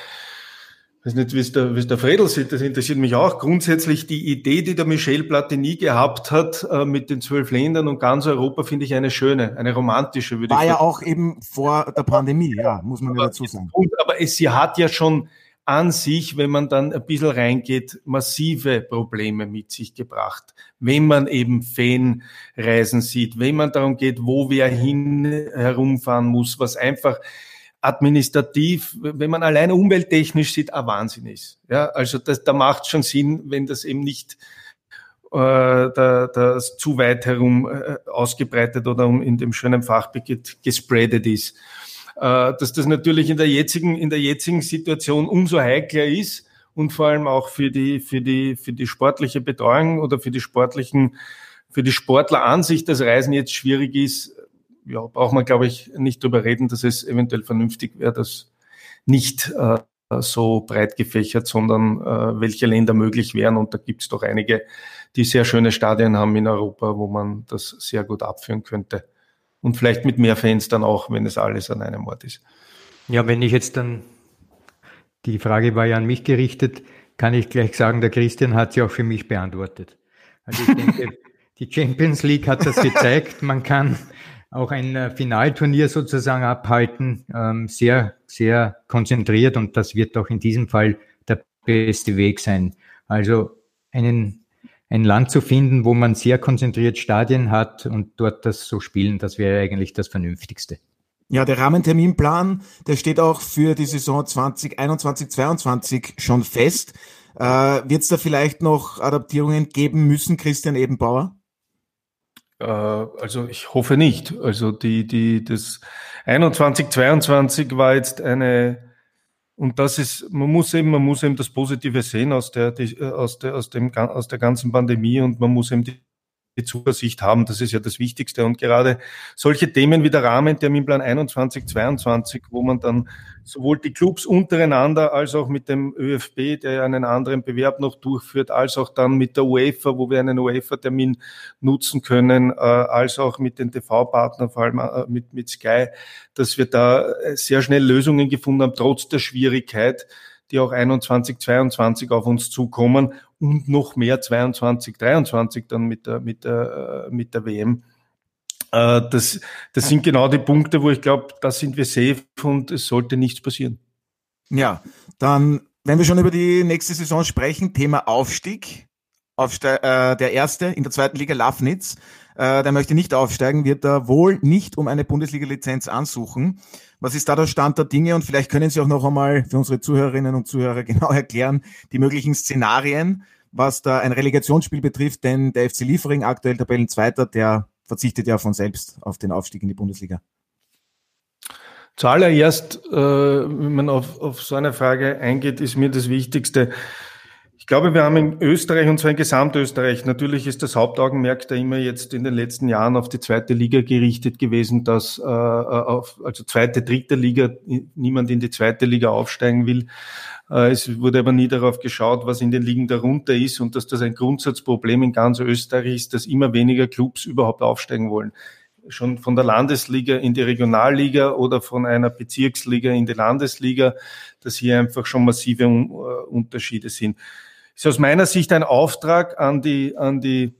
ich weiß nicht, wie es der, wie es der Fredel sieht, das interessiert mich auch. Grundsätzlich die Idee, die der Michel Platini gehabt hat äh, mit den zwölf Ländern und ganz Europa, finde ich eine schöne, eine romantische. Würde War ich ja auch eben vor der Pandemie, ja, muss man ja dazu sagen. aber es, sie hat ja schon an sich, wenn man dann ein bisschen reingeht, massive Probleme mit sich gebracht. Wenn man eben Fanreisen sieht, wenn man darum geht, wo wer hin herumfahren muss, was einfach administrativ, wenn man alleine umwelttechnisch sieht, ein Wahnsinn ist. Ja, also das, da macht schon Sinn, wenn das eben nicht äh, da, das zu weit herum äh, ausgebreitet oder in dem schönen Fachbegriff gespreadet ist. Äh, dass das natürlich in der jetzigen, in der jetzigen Situation umso heikler ist und vor allem auch für die, für die, für die sportliche Betreuung oder für die sportlichen, für die Sportler an sich das Reisen jetzt schwierig ist, ja, braucht man, glaube ich, nicht drüber reden, dass es eventuell vernünftig wäre, das nicht äh, so breit gefächert, sondern äh, welche Länder möglich wären. Und da gibt es doch einige, die sehr schöne Stadien haben in Europa, wo man das sehr gut abführen könnte und vielleicht mit mehr Fans dann auch, wenn es alles an einem Ort ist. Ja, wenn ich jetzt dann, die Frage war ja an mich gerichtet, kann ich gleich sagen, der Christian hat sie auch für mich beantwortet. Also ich denke, die Champions League hat das gezeigt. Man kann auch ein äh, Finalturnier sozusagen abhalten, ähm, sehr, sehr konzentriert und das wird auch in diesem Fall der beste Weg sein. Also einen ein Land zu finden, wo man sehr konzentriert Stadien hat und dort das so spielen, das wäre eigentlich das Vernünftigste. Ja, der Rahmenterminplan, der steht auch für die Saison 2021, 2022 schon fest. Äh, Wird es da vielleicht noch Adaptierungen geben müssen, Christian Ebenbauer? Äh, also ich hoffe nicht. Also die, die, das 21, 22 war jetzt eine und das ist, man muss eben, man muss eben das Positive sehen aus der, die, aus der, aus dem, aus der ganzen Pandemie und man muss eben die die Zuversicht haben. Das ist ja das Wichtigste. Und gerade solche Themen wie der Rahmenterminplan 21, 22, wo man dann sowohl die Clubs untereinander als auch mit dem ÖFB, der einen anderen Bewerb noch durchführt, als auch dann mit der UEFA, wo wir einen UEFA-Termin nutzen können, äh, als auch mit den TV-Partnern, vor allem äh, mit, mit Sky, dass wir da sehr schnell Lösungen gefunden haben, trotz der Schwierigkeit, die auch 21, 22 auf uns zukommen und noch mehr 22, 23 dann mit der, mit der, äh, mit der WM. Äh, das, das sind genau die Punkte, wo ich glaube, da sind wir safe und es sollte nichts passieren. Ja, dann, wenn wir schon über die nächste Saison sprechen, Thema Aufstieg. Aufste äh, der erste in der zweiten Liga, Lafnitz, äh, der möchte nicht aufsteigen, wird da wohl nicht um eine Bundesliga-Lizenz ansuchen. Was ist da der Stand der Dinge? Und vielleicht können Sie auch noch einmal für unsere Zuhörerinnen und Zuhörer genau erklären, die möglichen Szenarien, was da ein Relegationsspiel betrifft, denn der FC Liefering, aktuell Tabellenzweiter, der verzichtet ja von selbst auf den Aufstieg in die Bundesliga. Zuallererst, äh, wenn man auf, auf so eine Frage eingeht, ist mir das Wichtigste. Ich glaube, wir haben in Österreich und zwar in Gesamtösterreich, natürlich ist das Hauptaugenmerk da immer jetzt in den letzten Jahren auf die zweite Liga gerichtet gewesen, dass äh, auf, also zweite, dritte Liga niemand in die zweite Liga aufsteigen will. Äh, es wurde aber nie darauf geschaut, was in den Ligen darunter ist und dass das ein Grundsatzproblem in ganz Österreich ist, dass immer weniger Clubs überhaupt aufsteigen wollen schon von der Landesliga in die Regionalliga oder von einer Bezirksliga in die Landesliga, dass hier einfach schon massive äh, Unterschiede sind. Ist aus meiner Sicht ein Auftrag an die, an die,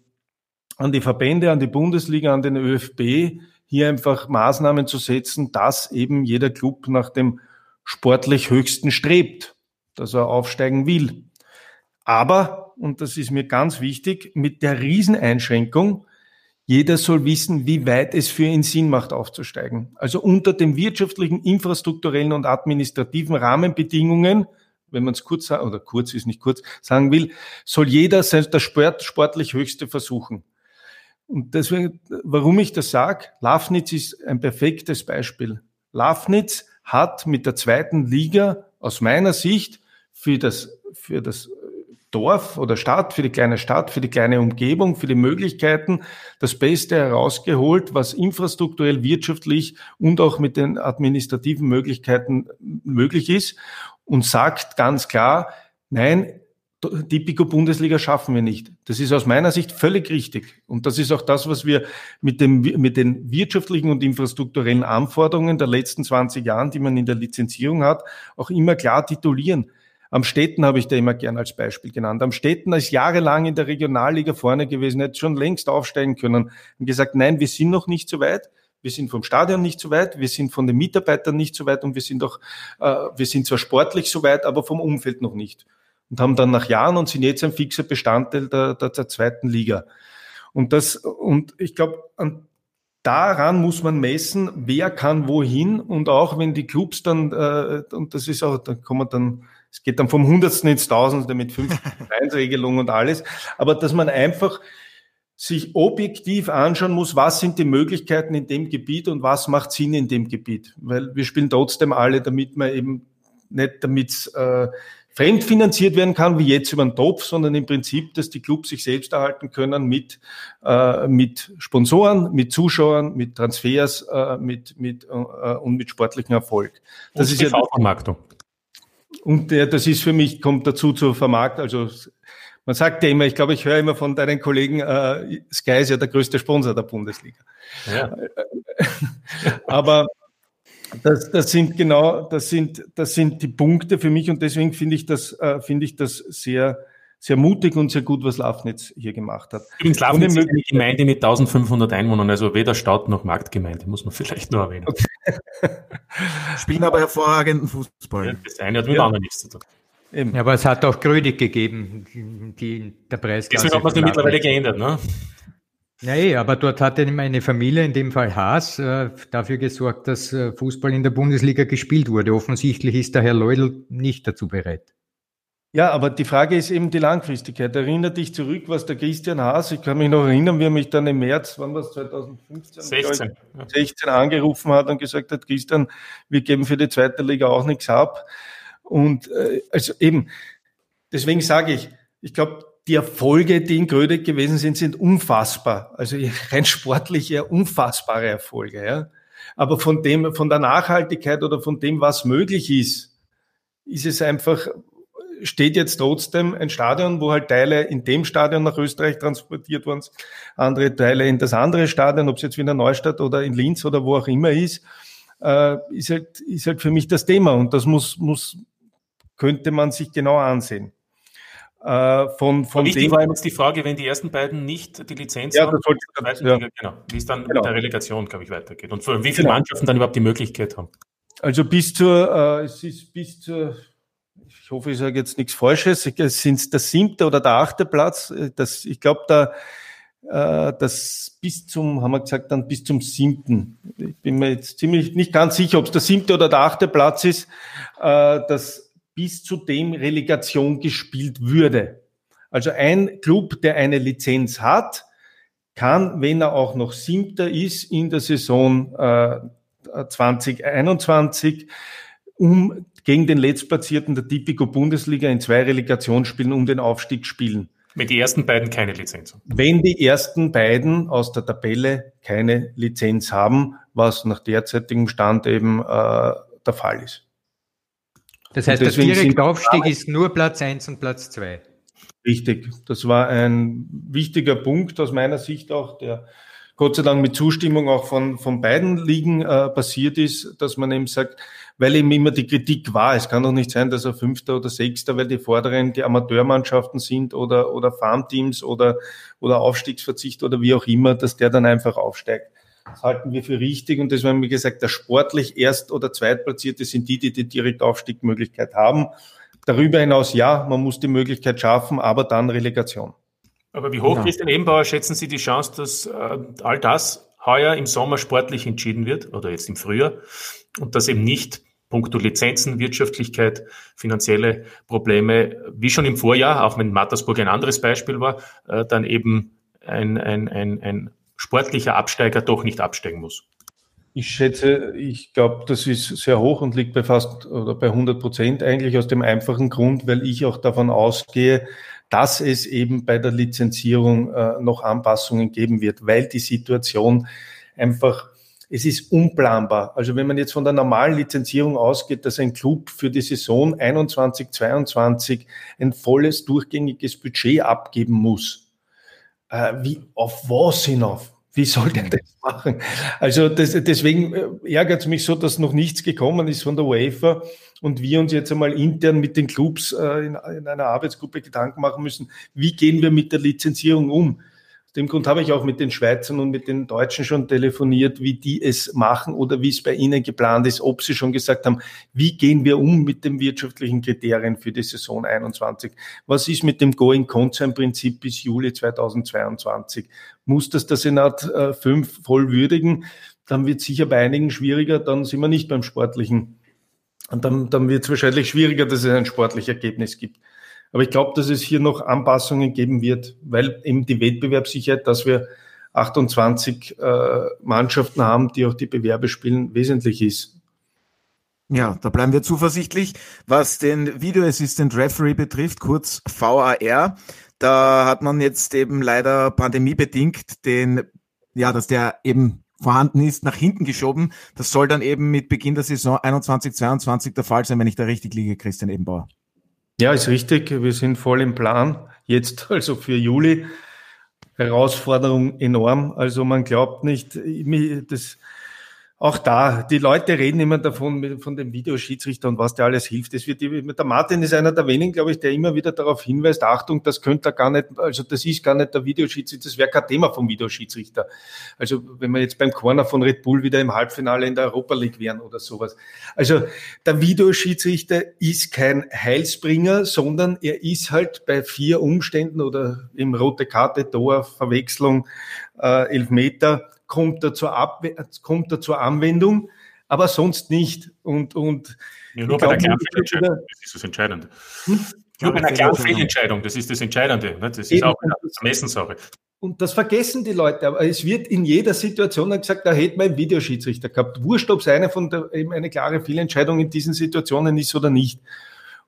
an die Verbände, an die Bundesliga, an den ÖFB, hier einfach Maßnahmen zu setzen, dass eben jeder Club nach dem sportlich Höchsten strebt, dass er aufsteigen will. Aber, und das ist mir ganz wichtig, mit der Rieseneinschränkung, jeder soll wissen, wie weit es für ihn Sinn macht, aufzusteigen. Also unter den wirtschaftlichen, infrastrukturellen und administrativen Rahmenbedingungen, wenn man es kurz oder kurz ist nicht kurz sagen will, soll jeder das Sport, sportlich Höchste versuchen. Und deswegen, warum ich das sage, Lafnitz ist ein perfektes Beispiel. Lafnitz hat mit der zweiten Liga aus meiner Sicht für das, für das Dorf oder Stadt, für die kleine Stadt, für die kleine Umgebung, für die Möglichkeiten das Beste herausgeholt, was infrastrukturell, wirtschaftlich und auch mit den administrativen Möglichkeiten möglich ist und sagt ganz klar, nein, die Pico-Bundesliga schaffen wir nicht. Das ist aus meiner Sicht völlig richtig. Und das ist auch das, was wir mit, dem, mit den wirtschaftlichen und infrastrukturellen Anforderungen der letzten 20 Jahren, die man in der Lizenzierung hat, auch immer klar titulieren. Am Städten habe ich da immer gern als Beispiel genannt. Am Städten ist jahrelang in der Regionalliga vorne gewesen, hätte schon längst aufsteigen können. Und gesagt, nein, wir sind noch nicht so weit. Wir sind vom Stadion nicht so weit, wir sind von den Mitarbeitern nicht so weit und wir sind auch, äh, wir sind zwar sportlich so weit, aber vom Umfeld noch nicht. Und haben dann nach Jahren und sind jetzt ein fixer Bestandteil der, der, der zweiten Liga. Und das, und ich glaube, daran muss man messen, wer kann wohin und auch wenn die Clubs dann, äh, und das ist auch, da kommen dann es geht dann vom Hundertsten ins Tausendste mit fünf Regelung und alles. Aber dass man einfach sich objektiv anschauen muss, was sind die Möglichkeiten in dem Gebiet und was macht Sinn in dem Gebiet. Weil wir spielen trotzdem alle, damit man eben nicht damit äh, fremdfinanziert werden kann, wie jetzt über den Topf, sondern im Prinzip, dass die Clubs sich selbst erhalten können mit, äh, mit Sponsoren, mit Zuschauern, mit Transfers äh, mit, mit, äh, und mit sportlichem Erfolg. Das und ist ja Vermarktung. Und das ist für mich, kommt dazu zur Vermarkt, also man sagt ja immer, ich glaube, ich höre immer von deinen Kollegen, äh, Sky ist ja der größte Sponsor der Bundesliga. Ja. Aber das, das sind genau, das sind, das sind die Punkte für mich und deswegen finde ich das, äh, finde ich das sehr, sehr mutig und sehr gut, was Lafnitz hier gemacht hat. Übrigens, Lafnitz ist eine Gemeinde mit 1500 Einwohnern, also weder Stadt noch Marktgemeinde, muss man vielleicht nur erwähnen. Okay. Spielen aber hervorragenden Fußball. Ja, das eine hat mit ja. dem anderen nichts zu tun. Eben. Ja, aber es hat auch Grödig gegeben, die der Preis. Deswegen hat man es mittlerweile geändert, ne? Nee, aber dort hatte eine Familie, in dem Fall Haas, äh, dafür gesorgt, dass äh, Fußball in der Bundesliga gespielt wurde. Offensichtlich ist der Herr Leudl nicht dazu bereit. Ja, aber die Frage ist eben die Langfristigkeit. Erinnert dich zurück, was der Christian Haas, ich kann mich noch erinnern, wie er mich dann im März, wann war es, 2015? 16. Ich, 16 angerufen hat und gesagt hat, Christian, wir geben für die zweite Liga auch nichts ab. Und äh, also eben, deswegen sage ich, ich glaube, die Erfolge, die in Grödeck gewesen sind, sind unfassbar. Also rein sportlich ja unfassbare Erfolge. Ja. Aber von dem, von der Nachhaltigkeit oder von dem, was möglich ist, ist es einfach steht jetzt trotzdem ein Stadion, wo halt Teile in dem Stadion nach Österreich transportiert wurden, andere Teile in das andere Stadion, ob es jetzt Wiener Neustadt oder in Linz oder wo auch immer ist, äh, ist, halt, ist halt für mich das Thema und das muss, muss könnte man sich genau ansehen. Äh, von, von wichtig war jetzt die Frage, wenn die ersten beiden nicht die Lizenz ja, haben, das ja. genau, wie es dann genau. mit der Relegation, glaube ich, weitergeht und wie viele genau. Mannschaften dann überhaupt die Möglichkeit haben. Also bis zur, äh, es ist bis zur ich hoffe, ich sage jetzt nichts Falsches, sind der siebte oder der achte Platz. Das, ich glaube, da äh, das bis zum, haben wir gesagt, dann bis zum siebten. Ich bin mir jetzt ziemlich nicht ganz sicher, ob es der siebte oder der achte Platz ist, äh, dass bis zu dem Relegation gespielt würde. Also ein Club, der eine Lizenz hat, kann, wenn er auch noch siebter ist in der Saison, äh, 2021, um gegen den Letztplatzierten der Tipico Bundesliga in zwei Relegationsspielen um den Aufstieg spielen. Mit die ersten beiden keine Lizenz. Wenn die ersten beiden aus der Tabelle keine Lizenz haben, was nach derzeitigem Stand eben äh, der Fall ist. Das heißt, der Direktaufstieg ist nur Platz 1 und Platz 2. Richtig. Das war ein wichtiger Punkt aus meiner Sicht auch, der Gott sei Dank mit Zustimmung auch von, von beiden Ligen äh, passiert ist, dass man eben sagt, weil eben immer die Kritik war, es kann doch nicht sein, dass er Fünfter oder Sechster, weil die Vorderen die Amateurmannschaften sind oder, oder Farmteams oder, oder Aufstiegsverzicht oder wie auch immer, dass der dann einfach aufsteigt. Das halten wir für richtig und deswegen haben wir gesagt, der sportlich Erst- oder Zweitplatzierte sind die, die die Direktaufstiegmöglichkeit haben. Darüber hinaus, ja, man muss die Möglichkeit schaffen, aber dann Relegation. Aber wie hoch, ja. Christian Ebenbauer, schätzen Sie die Chance, dass äh, all das heuer im Sommer sportlich entschieden wird oder jetzt im Frühjahr und dass eben nicht puncto Lizenzen, Wirtschaftlichkeit, finanzielle Probleme, wie schon im Vorjahr, auch wenn Mattersburg ein anderes Beispiel war, äh, dann eben ein, ein, ein, ein sportlicher Absteiger doch nicht absteigen muss? Ich schätze, ich glaube, das ist sehr hoch und liegt bei fast oder bei 100 Prozent eigentlich aus dem einfachen Grund, weil ich auch davon ausgehe, dass es eben bei der Lizenzierung äh, noch Anpassungen geben wird, weil die Situation einfach, es ist unplanbar. Also wenn man jetzt von der normalen Lizenzierung ausgeht, dass ein Club für die Saison 21, 22 ein volles durchgängiges Budget abgeben muss, äh, wie, auf was hinauf? Wie soll der das machen? Also das, deswegen äh, ärgert es mich so, dass noch nichts gekommen ist von der UEFA und wir uns jetzt einmal intern mit den Clubs äh, in, in einer Arbeitsgruppe Gedanken machen müssen, wie gehen wir mit der Lizenzierung um? Dem Grund habe ich auch mit den Schweizern und mit den Deutschen schon telefoniert, wie die es machen oder wie es bei ihnen geplant ist, ob sie schon gesagt haben, wie gehen wir um mit den wirtschaftlichen Kriterien für die Saison 21? Was ist mit dem Going-Concern-Prinzip bis Juli 2022? Muss das der Senat äh, 5 voll würdigen? Dann wird es sicher bei einigen schwieriger, dann sind wir nicht beim Sportlichen. Und dann, dann wird es wahrscheinlich schwieriger, dass es ein sportliches Ergebnis gibt. Aber ich glaube, dass es hier noch Anpassungen geben wird, weil eben die Wettbewerbssicherheit, dass wir 28 äh, Mannschaften haben, die auch die Bewerbe spielen, wesentlich ist. Ja, da bleiben wir zuversichtlich. Was den Video Assistant Referee betrifft, kurz VAR, da hat man jetzt eben leider pandemiebedingt den, ja, dass der eben vorhanden ist, nach hinten geschoben. Das soll dann eben mit Beginn der Saison 21-22 der Fall sein, wenn ich da richtig liege, Christian Ebenbauer. Ja, ist richtig. Wir sind voll im Plan. Jetzt also für Juli. Herausforderung enorm. Also man glaubt nicht, das, auch da, die Leute reden immer davon, von dem Videoschiedsrichter und was der alles hilft. Das wird, der Martin ist einer der wenigen, glaube ich, der immer wieder darauf hinweist, Achtung, das könnte gar nicht, also das ist gar nicht der Videoschiedsrichter, das wäre kein Thema vom Videoschiedsrichter. Also wenn wir jetzt beim Corner von Red Bull wieder im Halbfinale in der Europa League wären oder sowas. Also der Videoschiedsrichter ist kein Heilsbringer, sondern er ist halt bei vier Umständen oder im rote Karte, Tor, Verwechslung, äh, Elfmeter, kommt er zur, Ab kommt er zur Anwendung, aber sonst nicht. Und, und ja, nur bei einer klaren Fehlentscheidung, das ist das Entscheidende. Hm? Nur bei einer klaren Fehlentscheidung, das ist das Entscheidende. Ne? Das ist auch eine Ermessenssache. Und das vergessen die Leute, aber es wird in jeder Situation dann gesagt, da hätte man einen Videoschiedsrichter gehabt. Wurscht, ob es eine von der, eben eine klare Fehlentscheidung in diesen Situationen ist oder nicht.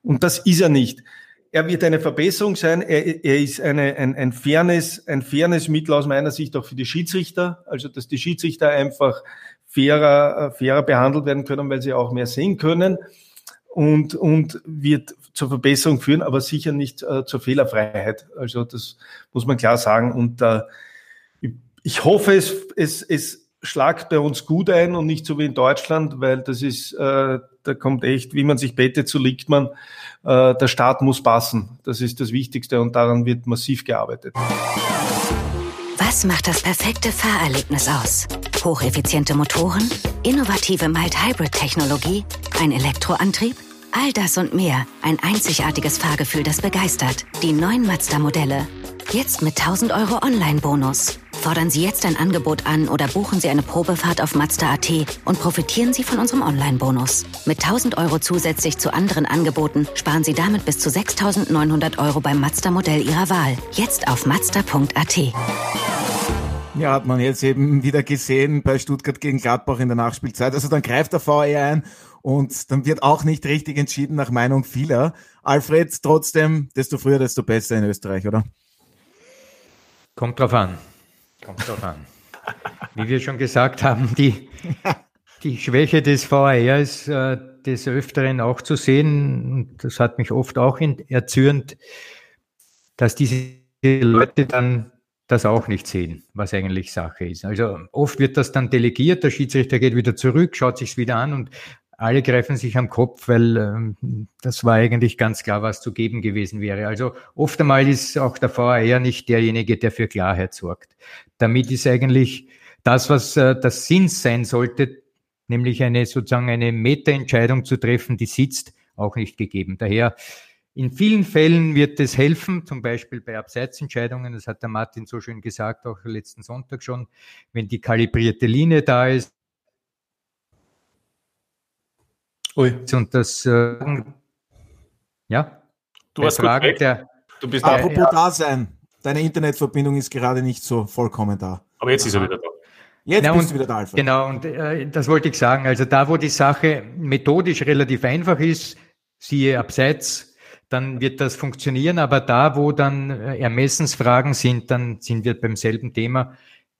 Und das ist er nicht er wird eine Verbesserung sein. Er, er ist eine, ein, ein, fairness, ein fairness Mittel aus meiner Sicht auch für die Schiedsrichter. Also, dass die Schiedsrichter einfach fairer, fairer behandelt werden können, weil sie auch mehr sehen können und, und wird zur Verbesserung führen, aber sicher nicht äh, zur Fehlerfreiheit. Also, das muss man klar sagen. Und äh, ich hoffe, es, es, es schlagt bei uns gut ein und nicht so wie in Deutschland, weil das ist, äh, da kommt echt, wie man sich bettet, so liegt man. Äh, der Staat muss passen. Das ist das Wichtigste und daran wird massiv gearbeitet. Was macht das perfekte Fahrerlebnis aus? Hocheffiziente Motoren, innovative Mild-Hybrid-Technologie, ein Elektroantrieb? All das und mehr. Ein einzigartiges Fahrgefühl, das begeistert. Die neuen Mazda-Modelle. Jetzt mit 1000 Euro Online-Bonus. Fordern Sie jetzt ein Angebot an oder buchen Sie eine Probefahrt auf Mazda.at und profitieren Sie von unserem Online-Bonus. Mit 1000 Euro zusätzlich zu anderen Angeboten sparen Sie damit bis zu 6900 Euro beim Mazda-Modell Ihrer Wahl. Jetzt auf Mazda.at. Ja, hat man jetzt eben wieder gesehen bei Stuttgart gegen Gladbach in der Nachspielzeit. Also dann greift der VR ein und dann wird auch nicht richtig entschieden nach Meinung vieler. Alfred, trotzdem, desto früher, desto besser in Österreich, oder? Kommt drauf an. Kommt drauf an. Wie wir schon gesagt haben, die, die Schwäche des VAR ist äh, des Öfteren auch zu sehen, und das hat mich oft auch erzürnt, dass diese Leute dann das auch nicht sehen, was eigentlich Sache ist. Also oft wird das dann delegiert, der Schiedsrichter geht wieder zurück, schaut sich's wieder an und alle greifen sich am Kopf, weil ähm, das war eigentlich ganz klar, was zu geben gewesen wäre. Also oft einmal ist auch der VAR nicht derjenige, der für Klarheit sorgt. Damit ist eigentlich das, was äh, das Sinn sein sollte, nämlich eine sozusagen eine Meta-Entscheidung zu treffen, die sitzt, auch nicht gegeben. Daher in vielen Fällen wird es helfen, zum Beispiel bei Abseitsentscheidungen, das hat der Martin so schön gesagt, auch letzten Sonntag schon, wenn die kalibrierte Linie da ist, Ui. Und das, äh, ja. Du hast Frage der, Du bist Apropos ja, da sein. Deine Internetverbindung ist gerade nicht so vollkommen da. Aber jetzt ist er wieder da. Jetzt Na, bist und, du wieder da, Alfred. Genau, und äh, das wollte ich sagen. Also da, wo die Sache methodisch relativ einfach ist, siehe Abseits, dann wird das funktionieren. Aber da, wo dann äh, Ermessensfragen sind, dann sind wir beim selben Thema,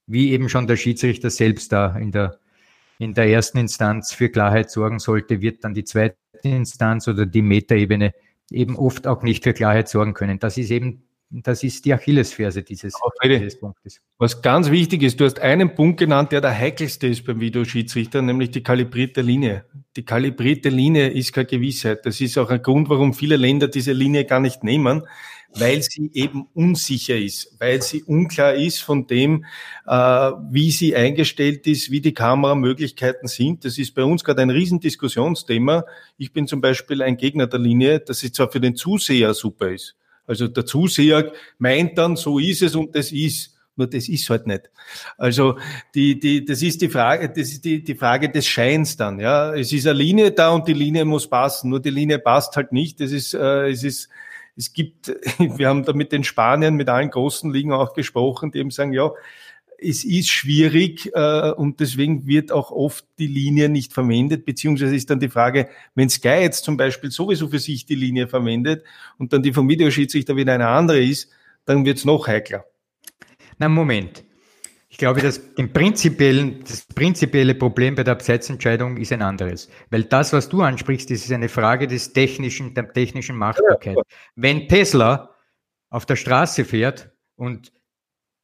wie eben schon der Schiedsrichter selbst da in der in der ersten Instanz für Klarheit sorgen sollte, wird dann die zweite Instanz oder die Metaebene eben oft auch nicht für Klarheit sorgen können. Das ist eben das ist die Achillesferse dieses, dieses, Punktes. Was ganz wichtig ist, du hast einen Punkt genannt, der der heikelste ist beim Videoschiedsrichter, nämlich die kalibrierte Linie. Die kalibrierte Linie ist keine Gewissheit. Das ist auch ein Grund, warum viele Länder diese Linie gar nicht nehmen, weil sie eben unsicher ist, weil sie unklar ist von dem, äh, wie sie eingestellt ist, wie die Kameramöglichkeiten sind. Das ist bei uns gerade ein Riesendiskussionsthema. Ich bin zum Beispiel ein Gegner der Linie, dass sie zwar für den Zuseher super ist. Also der Zuseher meint dann, so ist es und das ist. Nur das ist halt nicht. Also die, die, das ist die Frage, das ist die, die Frage des Scheins dann. Ja, es ist eine Linie da und die Linie muss passen. Nur die Linie passt halt nicht. Das ist, äh, es ist es gibt, wir haben da mit den Spaniern, mit allen großen Ligen auch gesprochen, die eben sagen, ja, es ist schwierig äh, und deswegen wird auch oft die Linie nicht verwendet, beziehungsweise ist dann die Frage, wenn Sky jetzt zum Beispiel sowieso für sich die Linie verwendet und dann die vom Videoschiedsrichter wieder eine andere ist, dann wird es noch heikler. Na Moment, ich glaube, das, den prinzipiellen, das prinzipielle Problem bei der Abseitsentscheidung ist ein anderes. Weil das, was du ansprichst, das ist eine Frage des technischen, der technischen Machbarkeit. Wenn Tesla auf der Straße fährt und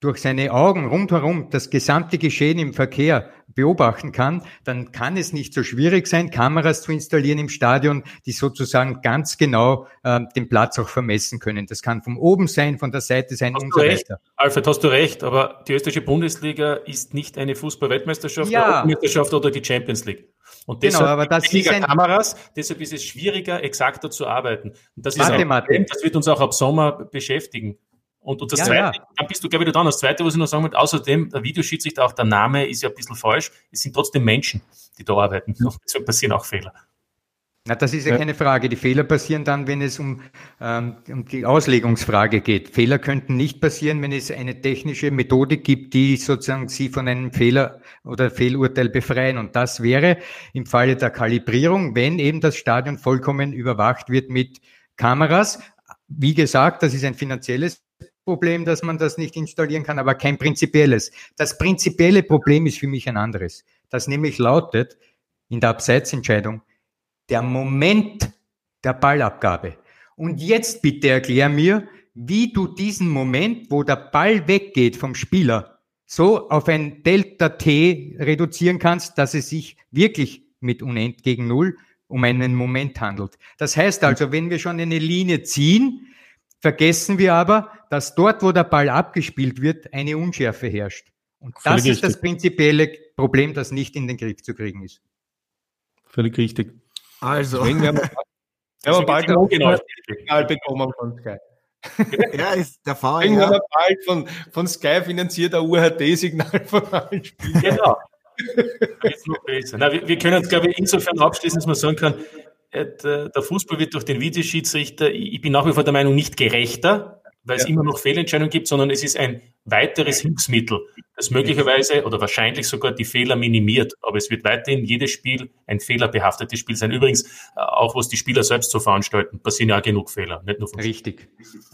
durch seine Augen rundherum das gesamte Geschehen im Verkehr beobachten kann, dann kann es nicht so schwierig sein, Kameras zu installieren im Stadion, die sozusagen ganz genau äh, den Platz auch vermessen können. Das kann von oben sein, von der Seite sein hast und so weiter. Alfred, hast du recht, aber die österreichische Bundesliga ist nicht eine Fußball-Weltmeisterschaft, ja. oder die Champions League. Und genau, deshalb genau, aber das ist ein Kameras, deshalb ist es schwieriger, exakter zu arbeiten. Und das ist Mathe, ein das wird uns auch ab Sommer beschäftigen. Und, und das ja, Zweite, ja. dann bist du, glaube ich, dran. Das Zweite, was ich noch sagen wollte, außerdem, der Videoschiedsrichter, auch der Name ist ja ein bisschen falsch. Es sind trotzdem Menschen, die da arbeiten. Ja. Deshalb passieren auch Fehler. Na, das ist ja, keine Frage. Die Fehler passieren dann, wenn es um, ähm, um die Auslegungsfrage geht. Fehler könnten nicht passieren, wenn es eine technische Methode gibt, die sozusagen Sie von einem Fehler oder Fehlurteil befreien. Und das wäre im Falle der Kalibrierung, wenn eben das Stadion vollkommen überwacht wird mit Kameras. Wie gesagt, das ist ein finanzielles Problem, dass man das nicht installieren kann, aber kein prinzipielles. Das prinzipielle Problem ist für mich ein anderes. Das nämlich lautet in der Abseitsentscheidung der Moment der Ballabgabe. Und jetzt bitte erklär mir, wie du diesen Moment, wo der Ball weggeht vom Spieler, so auf ein Delta T reduzieren kannst, dass es sich wirklich mit Unend gegen Null um einen Moment handelt. Das heißt also, wenn wir schon eine Linie ziehen, Vergessen wir aber, dass dort, wo der Ball abgespielt wird, eine Unschärfe herrscht. Und das Völlig ist richtig. das prinzipielle Problem, das nicht in den Griff zu kriegen ist. Völlig richtig. Also. Deswegen werden wir, werden wir bald ein Signal bekommen von Sky. ja, ist der Fall. Irgendwann ja. bald von, von Sky finanziert ein UHD-Signal von allen Spielen. Genau. Na, wir, wir können uns, glaube ich, insofern abschließen, dass man sagen kann, äh, der Fußball wird durch den Videoschiedsrichter, ich bin nach wie vor der Meinung, nicht gerechter, weil es immer noch Fehlentscheidungen gibt, sondern es ist ein weiteres Hilfsmittel, das möglicherweise oder wahrscheinlich sogar die Fehler minimiert. Aber es wird weiterhin jedes Spiel ein fehlerbehaftetes Spiel sein. Übrigens, äh, auch was die Spieler selbst so veranstalten, passieren ja genug Fehler, nicht nur von Richtig.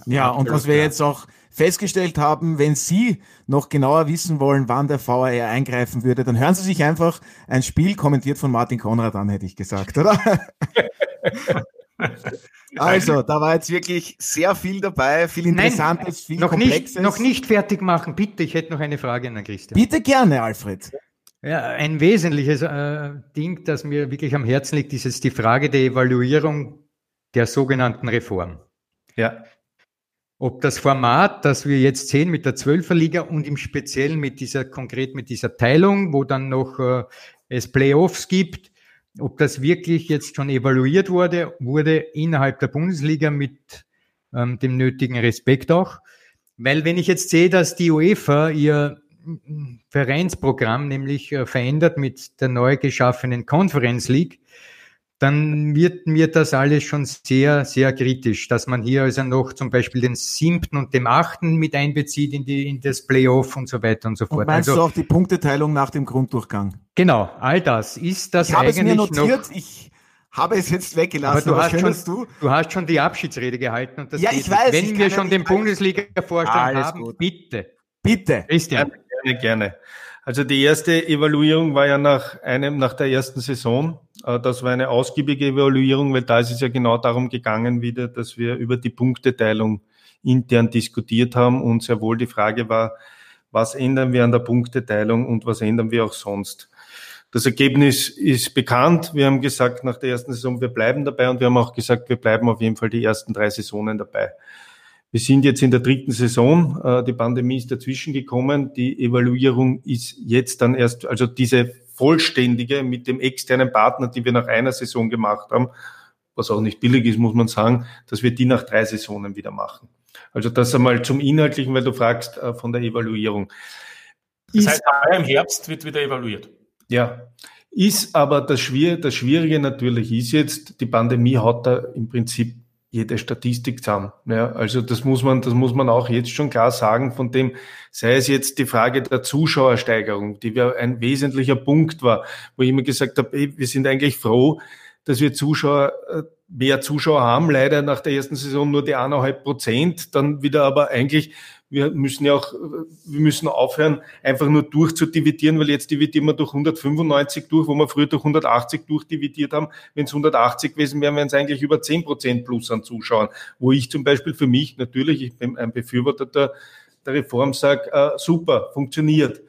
Ja, und was wir jetzt auch festgestellt haben, wenn Sie noch genauer wissen wollen, wann der VAR eingreifen würde, dann hören Sie sich einfach ein Spiel kommentiert von Martin Konrad an, hätte ich gesagt, oder? Also, da war jetzt wirklich sehr viel dabei, viel Interessantes, Nein, viel noch Komplexes. Nicht, noch nicht fertig machen, bitte. Ich hätte noch eine Frage an Christian. Bitte gerne, Alfred. Ja, ein wesentliches äh, Ding, das mir wirklich am Herzen liegt, ist jetzt die Frage der Evaluierung der sogenannten Reform. Ja. Ob das Format, das wir jetzt sehen mit der Zwölferliga und im Speziellen mit dieser, konkret mit dieser Teilung, wo dann noch äh, es Playoffs gibt, ob das wirklich jetzt schon evaluiert wurde, wurde innerhalb der Bundesliga mit ähm, dem nötigen Respekt auch. Weil wenn ich jetzt sehe, dass die UEFA ihr Vereinsprogramm nämlich äh, verändert mit der neu geschaffenen Conference League, dann wird mir das alles schon sehr, sehr kritisch, dass man hier also noch zum Beispiel den siebten und dem achten mit einbezieht in, die, in das Playoff und so weiter und so fort. Und meinst also, du auch die Punkteteilung nach dem Grunddurchgang? Genau, all das. Ist das ich habe es mir notiert, noch, ich habe es jetzt weggelassen. Aber du, hast schon, du? du hast schon die Abschiedsrede gehalten. Und das ja, ich weiß. Wenn wir schon den Bundesliga-Vorstand haben, gut. bitte. Bitte. Christian. Gerne, gerne. Also die erste Evaluierung war ja nach einem, nach der ersten Saison. Äh, das war eine ausgiebige Evaluierung, weil da ist es ja genau darum gegangen wieder, dass wir über die Punkteteilung intern diskutiert haben und sehr wohl die Frage war, was ändern wir an der Punkteteilung und was ändern wir auch sonst. Das Ergebnis ist bekannt. Wir haben gesagt nach der ersten Saison, wir bleiben dabei und wir haben auch gesagt, wir bleiben auf jeden Fall die ersten drei Saisonen dabei. Wir sind jetzt in der dritten Saison. Äh, die Pandemie ist dazwischen gekommen. Die Evaluierung ist jetzt dann erst, also diese vollständige mit dem externen Partner, die wir nach einer Saison gemacht haben, was auch nicht billig ist, muss man sagen, dass wir die nach drei Saisonen wieder machen. Also das einmal zum Inhaltlichen, weil du fragst äh, von der Evaluierung. Das heißt, im Herbst wird wieder evaluiert. Ja, ist aber das Schwierige, das Schwierige natürlich ist jetzt, die Pandemie hat da im Prinzip jede Statistik zusammen. Ja, also das muss man, das muss man auch jetzt schon klar sagen, von dem, sei es jetzt die Frage der Zuschauersteigerung, die ja ein wesentlicher Punkt war, wo ich immer gesagt habe, ey, wir sind eigentlich froh, dass wir Zuschauer, äh, mehr Zuschauer haben, leider nach der ersten Saison nur die eineinhalb Prozent, dann wieder aber eigentlich wir müssen ja auch, wir müssen aufhören, einfach nur durchzudividieren, weil jetzt dividieren wir durch 195 durch, wo wir früher durch 180 durchdividiert haben. Wenn es 180 gewesen wären, wären es eigentlich über 10 Prozent plus an Zuschauern. Wo ich zum Beispiel für mich natürlich, ich bin ein Befürworter der, der Reform, sage, äh, super, funktioniert.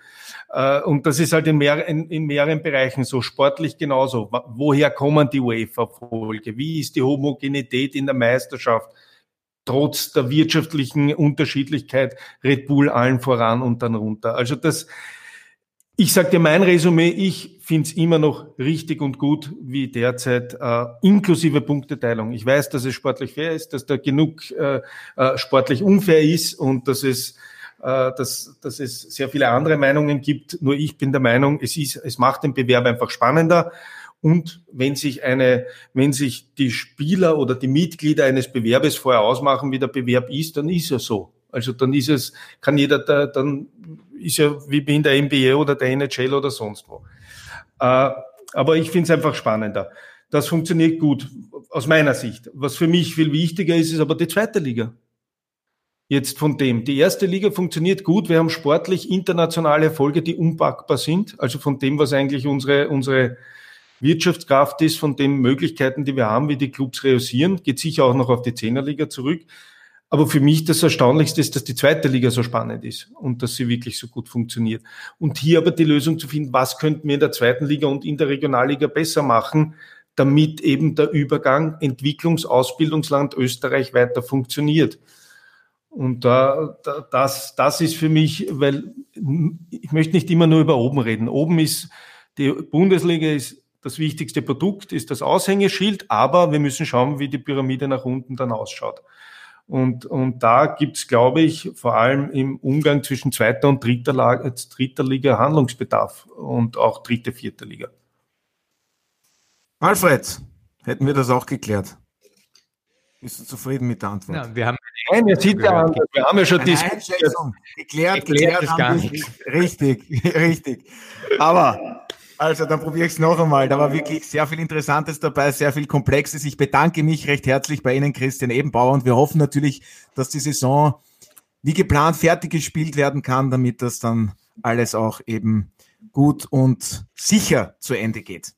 Äh, und das ist halt in, mehr, in, in, mehreren Bereichen so, sportlich genauso. Woher kommen die UEFA-Folge? Wie ist die Homogenität in der Meisterschaft? Trotz der wirtschaftlichen Unterschiedlichkeit Red Bull allen voran und dann runter. Also das, ich sage dir mein Resümee, ich finde es immer noch richtig und gut wie derzeit, äh, inklusive Punkteteilung. Ich weiß, dass es sportlich fair ist, dass da genug äh, äh, sportlich unfair ist und dass es äh, dass, dass es sehr viele andere Meinungen gibt. Nur ich bin der Meinung, es ist, es macht den Bewerb einfach spannender. Und wenn sich eine, wenn sich die Spieler oder die Mitglieder eines Bewerbes vorher ausmachen, wie der Bewerb ist, dann ist er so. Also dann ist es, kann jeder, da, dann ist er wie in der NBA oder der NHL oder sonst wo. Äh, aber ich finde es einfach spannender. Das funktioniert gut aus meiner Sicht. Was für mich viel wichtiger ist, ist aber die zweite Liga. Jetzt von dem. Die erste Liga funktioniert gut. Wir haben sportlich internationale Erfolge, die unpackbar sind. Also von dem, was eigentlich unsere, unsere Wirtschaftskraft ist, von den Möglichkeiten, die wir haben, wie die Clubs reüssieren, geht sicher auch noch auf die Zehnerliga zurück. Aber für mich das Erstaunlichste ist, dass die zweite Liga so spannend ist und dass sie wirklich so gut funktioniert. Und hier aber die Lösung zu finden, was könnten wir in der zweiten Liga und in der Regionalliga besser machen, damit eben der Übergang Entwicklungs-, Ausbildungsland Österreich weiter funktioniert. Und da, da, das, das ist für mich, weil ich möchte nicht immer nur über oben reden. Oben ist, die Bundesliga ist das wichtigste Produkt ist das Aushängeschild, aber wir müssen schauen, wie die Pyramide nach unten dann ausschaut. Und, und da gibt's, glaube ich, vor allem im Umgang zwischen zweiter und dritter, Lage, dritter Liga Handlungsbedarf und auch dritte, vierte Liga. Alfred, hätten wir das auch geklärt? Bist du zufrieden mit der Antwort? Ja, wir haben Nein, ihr sieht ja wir haben ja schon diskutiert. Geklärt, geklärt, geklärt gar nicht. Richtig, richtig. Aber also, dann probiere ich es noch einmal. Da war wirklich sehr viel Interessantes dabei, sehr viel Komplexes. Ich bedanke mich recht herzlich bei Ihnen, Christian Ebenbauer, und wir hoffen natürlich, dass die Saison wie geplant fertig gespielt werden kann, damit das dann alles auch eben gut und sicher zu Ende geht.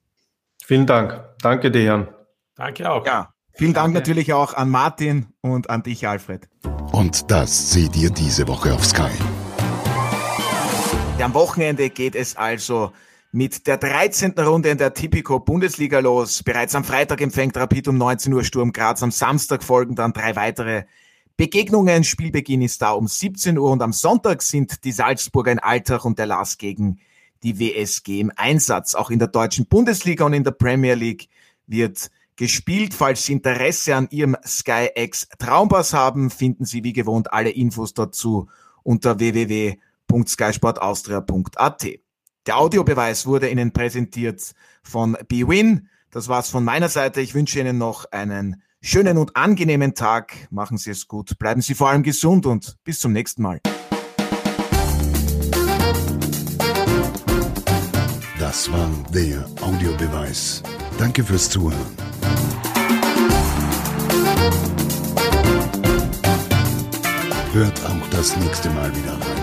Vielen Dank. Danke dir, Herrn. Danke auch. Ja, vielen Dank Danke. natürlich auch an Martin und an dich, Alfred. Und das seht ihr diese Woche auf Sky. Am Wochenende geht es also mit der 13. Runde in der Tipico Bundesliga los. Bereits am Freitag empfängt Rapid um 19 Uhr Sturm Graz. Am Samstag folgen dann drei weitere Begegnungen. Spielbeginn ist da um 17 Uhr und am Sonntag sind die Salzburger in Alltag und der Lass gegen die WSG im Einsatz. Auch in der deutschen Bundesliga und in der Premier League wird gespielt. Falls Sie Interesse an Ihrem SkyX Traumpass haben, finden Sie wie gewohnt alle Infos dazu unter www.skysportaustria.at. Der Audiobeweis wurde Ihnen präsentiert von BWin. Das war's von meiner Seite. Ich wünsche Ihnen noch einen schönen und angenehmen Tag. Machen Sie es gut. Bleiben Sie vor allem gesund und bis zum nächsten Mal. Das war der Audiobeweis. Danke fürs Zuhören. Hört auch das nächste Mal wieder rein.